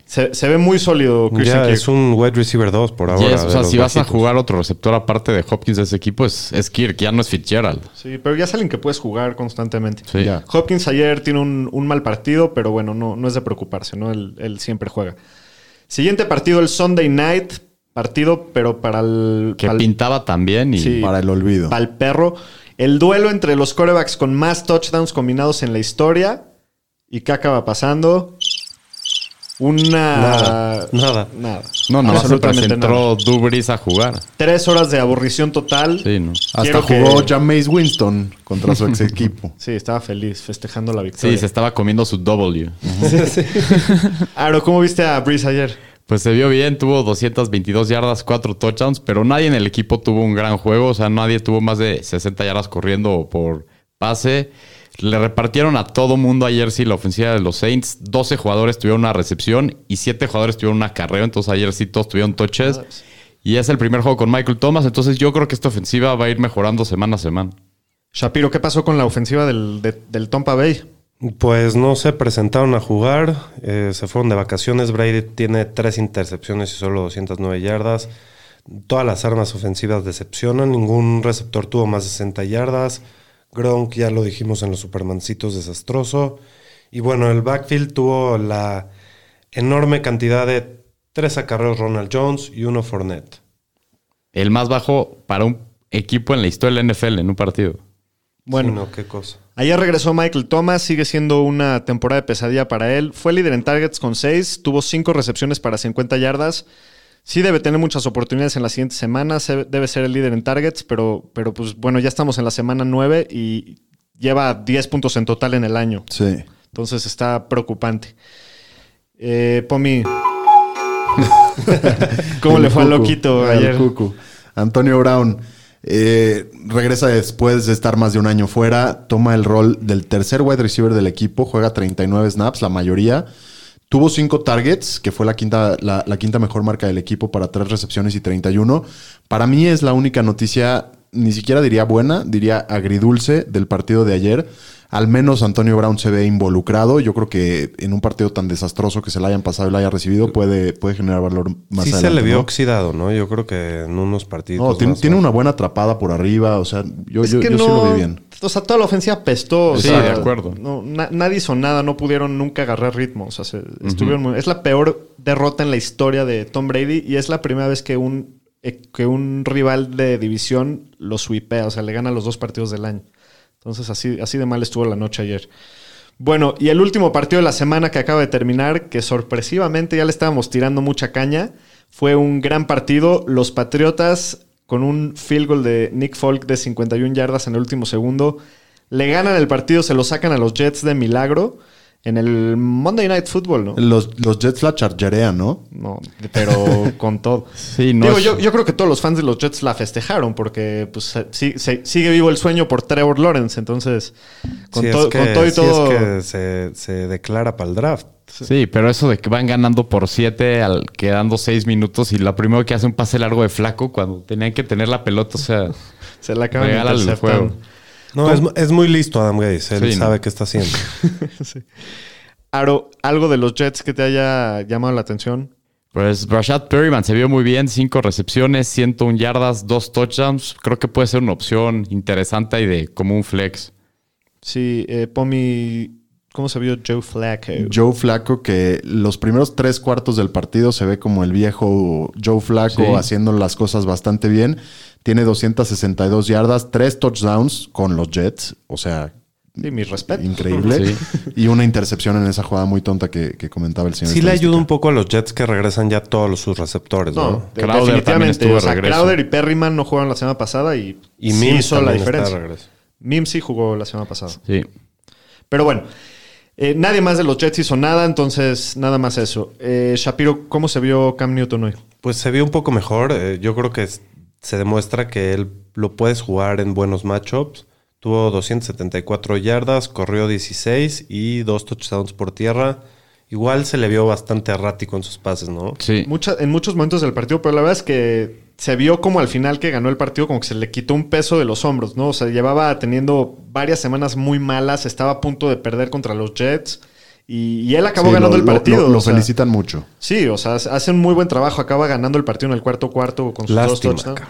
se, se ve muy sólido Christian Ya Kirk. es un wide receiver 2 por ahora. Yes, o sea, si vas a jugar otro receptor aparte de Hopkins de ese equipo, es, es Kirk, ya no es Fitzgerald. Sí, pero ya salen que puedes jugar constantemente. Sí. Hopkins ayer tiene un, un mal partido, pero bueno, no, no es de preocuparse, ¿no? Él, él siempre juega. Siguiente partido, el Sunday Night. Partido, pero para el... Que para el- pintaba también y Sí. Para el olvido. Pa'l perro. El duelo entre los corebacks con más touchdowns combinados en la historia. ¿Y qué acaba pasando? Una. Nada, nada. Nada. no, nada más se Absolutamente presentó Dubris a jugar. Tres horas de aburrición total. Sí, ¿no? Hasta Quiero que- jugó Jameis Winston contra su ex equipo. *laughs* Sí, estaba feliz festejando la victoria. Sí, se estaba comiendo su W. *laughs* Aro, ¿cómo viste a Breeze ayer? Pues se vio bien, tuvo 222 yardas, 4 touchdowns, pero nadie en el equipo tuvo un gran juego, o sea, nadie tuvo más de 60 yardas corriendo por pase. Le repartieron a todo mundo ayer sí la ofensiva de los Saints. 12 jugadores tuvieron una recepción y 7 jugadores tuvieron una carrera, entonces ayer sí todos tuvieron touches. Y es el primer juego con Michael Thomas, entonces yo creo que esta ofensiva va a ir mejorando semana a semana. Shapiro, ¿qué pasó con la ofensiva del, de- del Tampa Bay? Pues no se presentaron a jugar, eh, se fueron de vacaciones. Brady tiene tres intercepciones y solo 209 yardas. Todas las armas ofensivas decepcionan, ningún receptor tuvo más de 60 yardas. Gronk, ya lo dijimos en los Supermancitos, desastroso. Y bueno, el backfield tuvo la enorme cantidad de tres acarreos Ronald Jones y uno Fournette. El más bajo para un equipo en la historia de la NFL en un partido. Bueno, Sí, no, qué cosa. Ayer regresó Michael Thomas, sigue siendo una temporada de pesadilla para él. Fue líder en targets con 6, tuvo 5 recepciones para 50 yardas. Sí debe tener muchas oportunidades en las siguientes semanas, se- debe ser el líder en targets, pero, pero pues bueno, ya estamos en la semana 9 y lleva 10 puntos en total en el año. Sí. Entonces está preocupante. Eh, Pomi. *laughs* ¿Cómo le fue al loquito ayer? Cucu. Antonio Brown eh, regresa después de estar más de un año fuera, toma el rol del tercer wide receiver del equipo, juega 39 snaps, la mayoría. Tuvo cinco targets, que fue la quinta, la, la quinta mejor marca del equipo para tres recepciones y 31. Para mí es la única noticia, ni siquiera diría buena, diría agridulce del partido de ayer. Al menos Antonio Brown se ve involucrado. Yo creo que en un partido tan desastroso que se le hayan pasado y lo haya recibido puede, puede generar valor más sí adelante. se le vio ¿no? oxidado, ¿no? Yo creo que en unos partidos. No, tiene, más tiene una buena atrapada por arriba. O sea, yo, yo, yo no, sí lo vi bien. O sea, toda la ofensiva apestó. o Sí, sea, de acuerdo. no, na- nadie hizo nada, no pudieron nunca agarrar ritmo. O sea, se- estuvieron muy- es la peor derrota en la historia de Tom Brady y es la primera vez que un, eh, que un rival de división lo sweepea. O sea, le gana los dos partidos del año. Entonces, así, así de mal estuvo la noche ayer. Bueno, y el último partido de la semana que acaba de terminar, que sorpresivamente ya le estábamos tirando mucha caña, fue un gran partido. Los Patriotas, con un field goal de Nick Folk de 51 yardas en el último segundo, le ganan el partido, se lo sacan a los Jets de milagro en el Monday Night Football, ¿no? Los, los Jets la chargerean, ¿no? No, pero *laughs* con todo. Sí, no Digo, es- yo, yo creo que todos los fans de los Jets la festejaron porque pues, se- sí- se- sigue vivo el sueño por Trevor Lawrence. Entonces, con, Sí, es todo- que- con todo y sí todo. es que se, se declara para el draft. Sí, pero eso de que van ganando por siete al quedando seis minutos y lo primero que hace un pase largo de flaco cuando tenían que tener la pelota, o sea, *laughs* Se la acaban regala el juego. No, es, es muy listo Adam Gaze. Él Sí, ¿no? sabe qué está haciendo. *laughs* Aro, ¿algo de los Jets que te haya llamado la atención? Pues Rashad Perryman se vio muy bien, cinco recepciones, 101 yardas, dos touchdowns. Creo que puede ser una opción interesante y de como un flex. Sí, eh, Pomi, ¿cómo se vio Joe Flacco? Joe Flaco, que los primeros tres cuartos del partido se ve como el viejo Joe Flaco Sí. haciendo las cosas bastante bien. Tiene 262 yardas, tres touchdowns con los Jets. O sea, Sí, mi respeto. increíble. Sí. *laughs* Y una intercepción en esa jugada muy tonta que, que comentaba el señor. Sí le ayuda un poco a los Jets que regresan ya todos sus receptores, ¿no? No, de- Crowder también definitivamente. estuvo de O sea, regreso. Crowder y Perryman no jugaron la semana pasada y, Y sí Mims hizo la también diferencia. regreso. Mims sí jugó la semana pasada. Sí. Pero bueno, eh, nadie más de los Jets hizo nada, entonces nada más eso. Eh, Shapiro, ¿cómo se vio Cam Newton hoy? Pues se vio un poco mejor. Eh, yo creo que es- se demuestra que él lo puedes jugar en buenos matchups. Tuvo 274 yardas, corrió 16 y dos touchdowns por tierra. Igual se le vio bastante errático en sus pases, ¿no? Sí. Mucha- en muchos momentos del partido, pero la verdad es que se vio como al final que ganó el partido, como que se le quitó un peso de los hombros, ¿no? O sea, llevaba teniendo varias semanas muy malas, estaba a punto de perder contra los Jets y, y él acabó Sí, ganando lo- el partido. Lo, lo o sea, felicitan mucho. Sí, o sea, hace un muy buen trabajo, acaba ganando el partido en el cuarto cuarto con sus Lástima, dos touchdowns.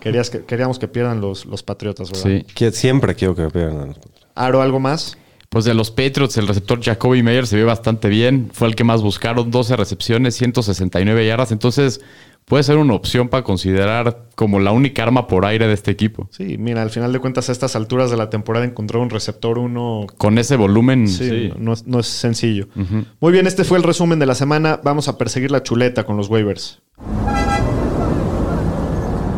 *laughs* que, queríamos que pierdan los, los Patriotas, ¿verdad? Sí. Que siempre quiero que pierdan. Aro, ¿algo más? Pues de los Patriots, el receptor Jacoby Meyer se vio bastante bien. Fue el que más buscaron, 12 recepciones, 169 yardas. Entonces, puede ser una opción para considerar como la única arma por aire de este equipo. Sí, mira, al final de cuentas, a estas alturas de la temporada encontró un receptor uno. Con ese volumen, Sí, sí. No, es, no es sencillo. Muy bien, este fue el resumen de la semana. Vamos a perseguir la chuleta con los waivers.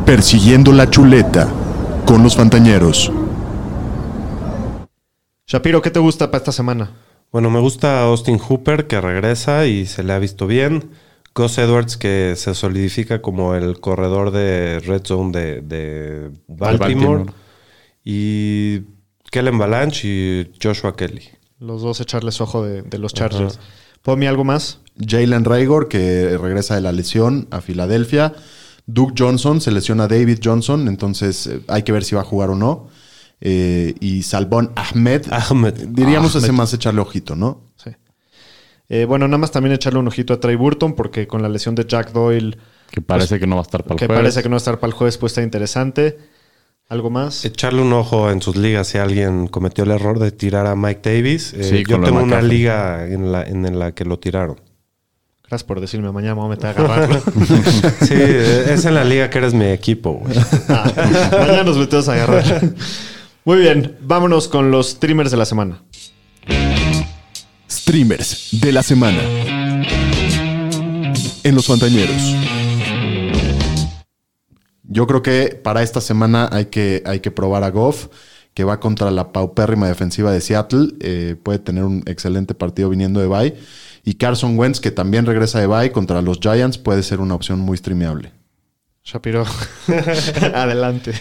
Persiguiendo la chuleta con los Fantañeros. Shapiro, ¿qué te gusta para esta semana? Bueno, me gusta Austin Hooper que regresa y se le ha visto bien. Gus Edwards que se solidifica como el corredor de Red Zone de, de Baltimore. Baltimore. Y Kellen Balanche y Joshua Kelly. Los dos echarles ojo de, de los Chargers. Pomi, ¿algo más? Jalen Raygor, que regresa de la lesión a Filadelfia. Duke Johnson, se lesiona a David Johnson, entonces eh, hay que ver si va a jugar o no. Eh, y Salvón Ahmed. Ahmed. Diríamos ese más echarle ojito, ¿no? Sí. Eh, bueno, nada más también echarle un ojito a Trey Burton, porque con la lesión de Jack Doyle, Que parece que no va a estar para el que jueves. parece que no va a estar para el jueves, pues está interesante. ¿Algo más? Echarle un ojo en sus ligas si alguien cometió el error de tirar a Mike Davis. Eh, Sí, yo tengo una McCaffrey. liga en la, en la que lo tiraron. Gracias por decirme, mañana me voy a meter a agarrarlo. *laughs* Sí, es en la liga que eres mi equipo, güey. *laughs* Ah, mañana nos metemos a agarrar. Muy bien, vámonos con los streamers de la semana. Streamers de la semana. En los Fantañeros. Yo creo que para esta semana hay que, hay que probar a Goff, que va contra la paupérrima defensiva de Seattle. Eh, puede tener un excelente partido viniendo de bye. Y Carson Wentz, que también regresa de bye contra los Giants, puede ser una opción muy streameable. Shapiro, *laughs* adelante.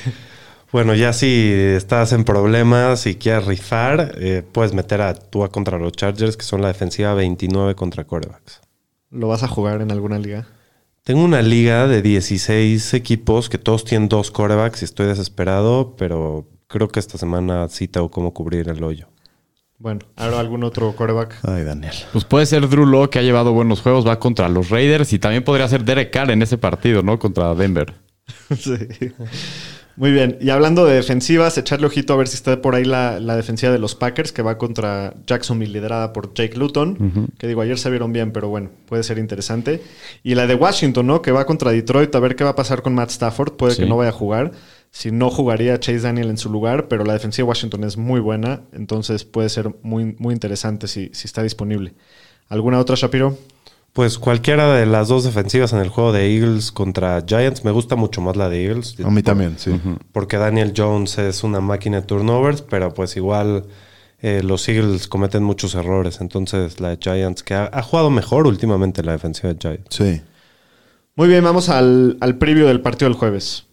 Bueno, ya si estás en problemas y quieres rifar, eh, puedes meter a Tua contra los Chargers, que son la defensiva 29 contra corebacks. ¿Lo vas a jugar en alguna liga? Tengo una liga de 16 equipos que todos tienen dos corebacks y estoy desesperado, pero creo que esta semana sí tengo cómo cubrir el hoyo. Bueno, ¿ahora algún otro coreback? Ay, Daniel. Pues puede ser Drew Lowe, que ha llevado buenos juegos, va contra los Raiders y también podría ser Derek Carr en ese partido, ¿no? Contra Denver. *laughs* sí. Muy bien. Y hablando de defensivas, echarle ojito a ver si está por ahí la, la defensiva de los Packers, que va contra Jacksonville, liderada por Jake Luton. Que digo, ayer se vieron bien, pero bueno, puede ser interesante. Y la de Washington, ¿no? Que va contra Detroit, a ver qué va a pasar con Matt Stafford. Puede Sí. que no vaya a jugar. Si no jugaría Chase Daniel en su lugar, pero la defensiva de Washington es muy buena, entonces puede ser muy, muy interesante si, si está disponible. ¿Alguna otra, Shapiro? Pues cualquiera de las dos defensivas en el juego de Eagles contra Giants, me gusta mucho más la de Eagles. A mí también, sí. Porque Daniel Jones es una máquina de turnovers, pero pues igual eh, los Eagles cometen muchos errores. Entonces la de Giants, que ha, ha jugado mejor últimamente la defensiva de Giants. Sí. Muy bien, vamos al, al preview del partido del jueves.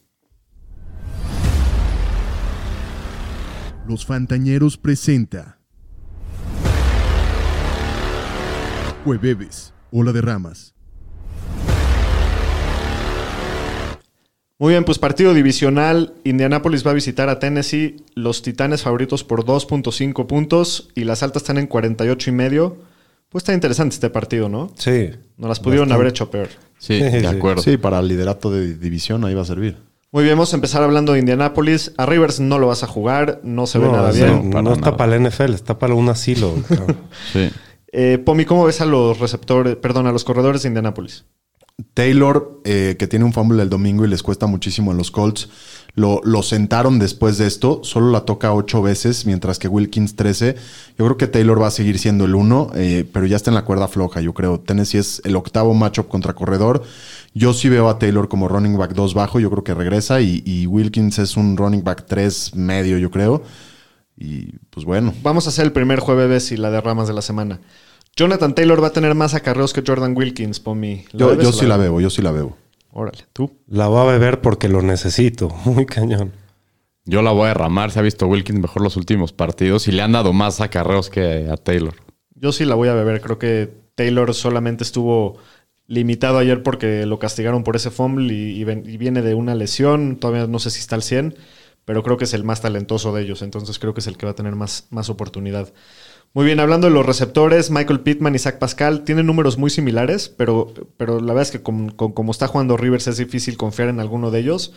Los Fantañeros presenta Jueves, Ola de Ramas. Muy bien, pues partido divisional. Indianapolis va a visitar a Tennessee. Los Titanes favoritos por 2.5 puntos y las altas están en 48 y medio. Pues está interesante este partido, ¿no? Sí. No las pudieron haber hecho peor. Sí, de acuerdo. Sí, para el liderato de división ahí va a servir. Muy bien, vamos a empezar hablando de Indianapolis. A Rivers no lo vas a jugar, no se ve nada no, bien. no, para no está nada. para el NFL, está para un asilo. *laughs* Sí. Eh, Pomi, ¿cómo ves a los receptores, perdón, a los corredores de Indianapolis? Taylor, eh, que tiene un fumble el domingo y les cuesta muchísimo en los Colts, lo, lo sentaron después de esto. Solo la toca ocho veces, mientras que Wilkins 13. Yo creo que Taylor va a seguir siendo el uno, eh, pero ya está en la cuerda floja, yo creo. Tennessee es el octavo matchup contra corredor. Yo sí veo a Taylor como running back 2 bajo, yo creo que regresa. Y, y Wilkins es un running back 3 medio, yo creo. Y pues bueno. Vamos a hacer el primer jueves y la de ramas de la semana. Jonathan Taylor va a tener más acarreos que Jordan Wilkins, Pomi. ¿La Yo, yo sí la veo, yo sí la veo. Órale, tú. la voy a beber porque lo necesito. *laughs* Muy cañón. Yo la voy a derramar. Se ha visto Wilkins mejor los últimos partidos y le han dado más acarreos que a Taylor. Yo sí la voy a beber. Creo que Taylor solamente estuvo limitado ayer porque lo castigaron por ese fumble y, y ven- y viene de una lesión. Todavía no sé si está al 100, pero creo que es el más talentoso de ellos. Entonces creo que es el que va a tener más, más oportunidad. Muy bien, hablando de los receptores, Michael Pittman y Zach Pascal tienen números muy similares, pero, pero la verdad es que con, como está jugando Rivers es difícil confiar en alguno de ellos.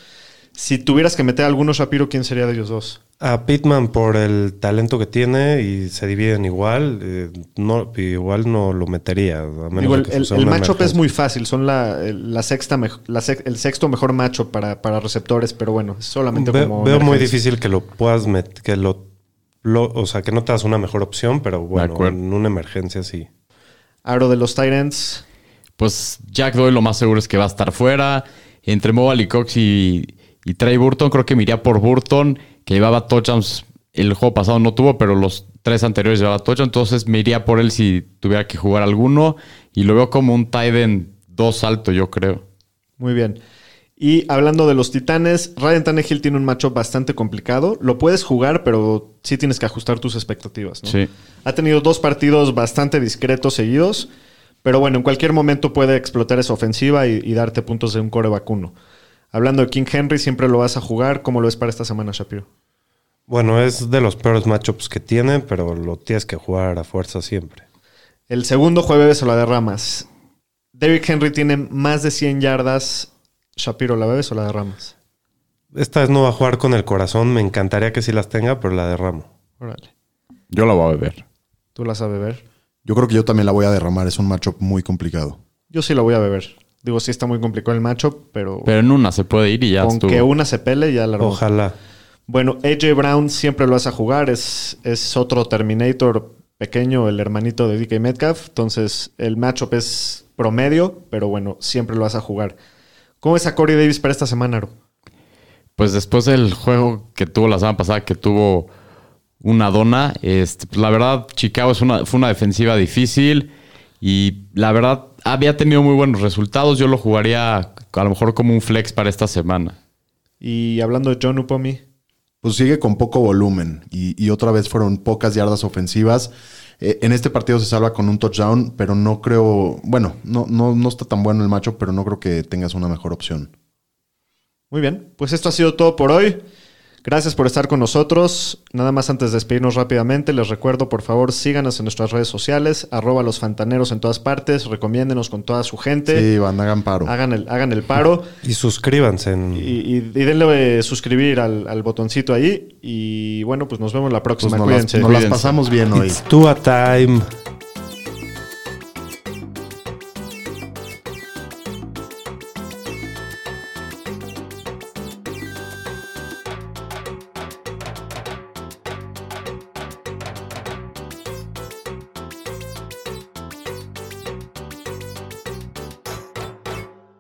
Si tuvieras que meter a alguno, Shapiro, ¿quién sería de ellos dos? A Pittman por el talento que tiene y se dividen igual, eh, no, igual no lo metería. a menos Digo, de el, que el, el matchup es muy fácil. Son la, el- la sexta mej- la sec- el sexto mejor macho para, para receptores, pero bueno, solamente Ve- como. veo muy difícil que lo puedas meter, que lo, lo- o sea, que no te das una mejor opción, pero bueno, en una emergencia sí. Aro de los Titans. Pues Jack Doyle lo más seguro es que va a estar fuera. Entre Mobile Cox y, y Trey Burton, creo que me iría por Burton, que llevaba touchdowns. El juego pasado no tuvo, pero los tres anteriores llevaba touchdown. Entonces me iría por él si tuviera que jugar alguno. Y lo veo como un tight end dos alto, yo creo. Muy bien. Y hablando de los Titanes, Ryan Tannehill tiene un macho bastante complicado. Lo puedes jugar, pero sí tienes que ajustar tus expectativas. ¿no? Sí. Ha tenido dos partidos bastante discretos seguidos, pero bueno, en cualquier momento puede explotar esa ofensiva y, y darte puntos de un core vacuno. Hablando de King Henry, siempre lo vas a jugar. ¿Cómo lo ves para esta semana, Shapiro? Bueno, es de los peores matchups que tiene, pero lo tienes que jugar a fuerza siempre. El segundo jueves o la derramas. Derrick Henry tiene más de 100 yardas. Shapiro, ¿la bebes o la derramas? Esta vez no va a jugar con el corazón, me encantaría que sí las tenga, pero la derramo. Órale. Yo la voy a beber. ¿Tú la sabes beber? Yo creo que yo también la voy a derramar. Es un matchup muy complicado. Yo sí la voy a beber. Digo, sí está muy complicado el matchup, pero, Pero en una se puede ir y ya con estuvo. que una se pele ya la armó. Ojalá. Bueno, AJ Brown siempre lo vas a jugar. Es, es otro Terminator pequeño, el hermanito de DK Metcalf. Entonces, el matchup es promedio, pero bueno, siempre lo vas a jugar. ¿Cómo es a Corey Davis para esta semana, Aro? pues después del juego que tuvo la semana pasada, que tuvo una dona, este, pues la verdad, Chicago es una, fue una defensiva difícil y la verdad había tenido muy buenos resultados. Yo lo jugaría a lo mejor como un flex para esta semana. Y hablando de John Upomi, Pues sigue con poco volumen y, y otra vez fueron pocas yardas ofensivas. Eh, en este partido se salva con un touchdown, pero no creo, bueno, no, no, no está tan bueno el macho, pero no creo que tengas una mejor opción. Muy bien, pues esto ha sido todo por hoy. Gracias por estar con nosotros. Nada más antes de despedirnos rápidamente, les recuerdo, por favor, síganos en nuestras redes sociales, arroba los fantaneros en todas partes, recomiéndenos con toda su gente, Sí, van, hagan paro. hagan, el, hagan el paro *laughs* Y suscríbanse en... y, y- y denle eh, suscribir al, al botoncito ahí. Y bueno, pues nos vemos la Pues próxima. las, Cuídense. nos las pasamos bien hoy. It's time.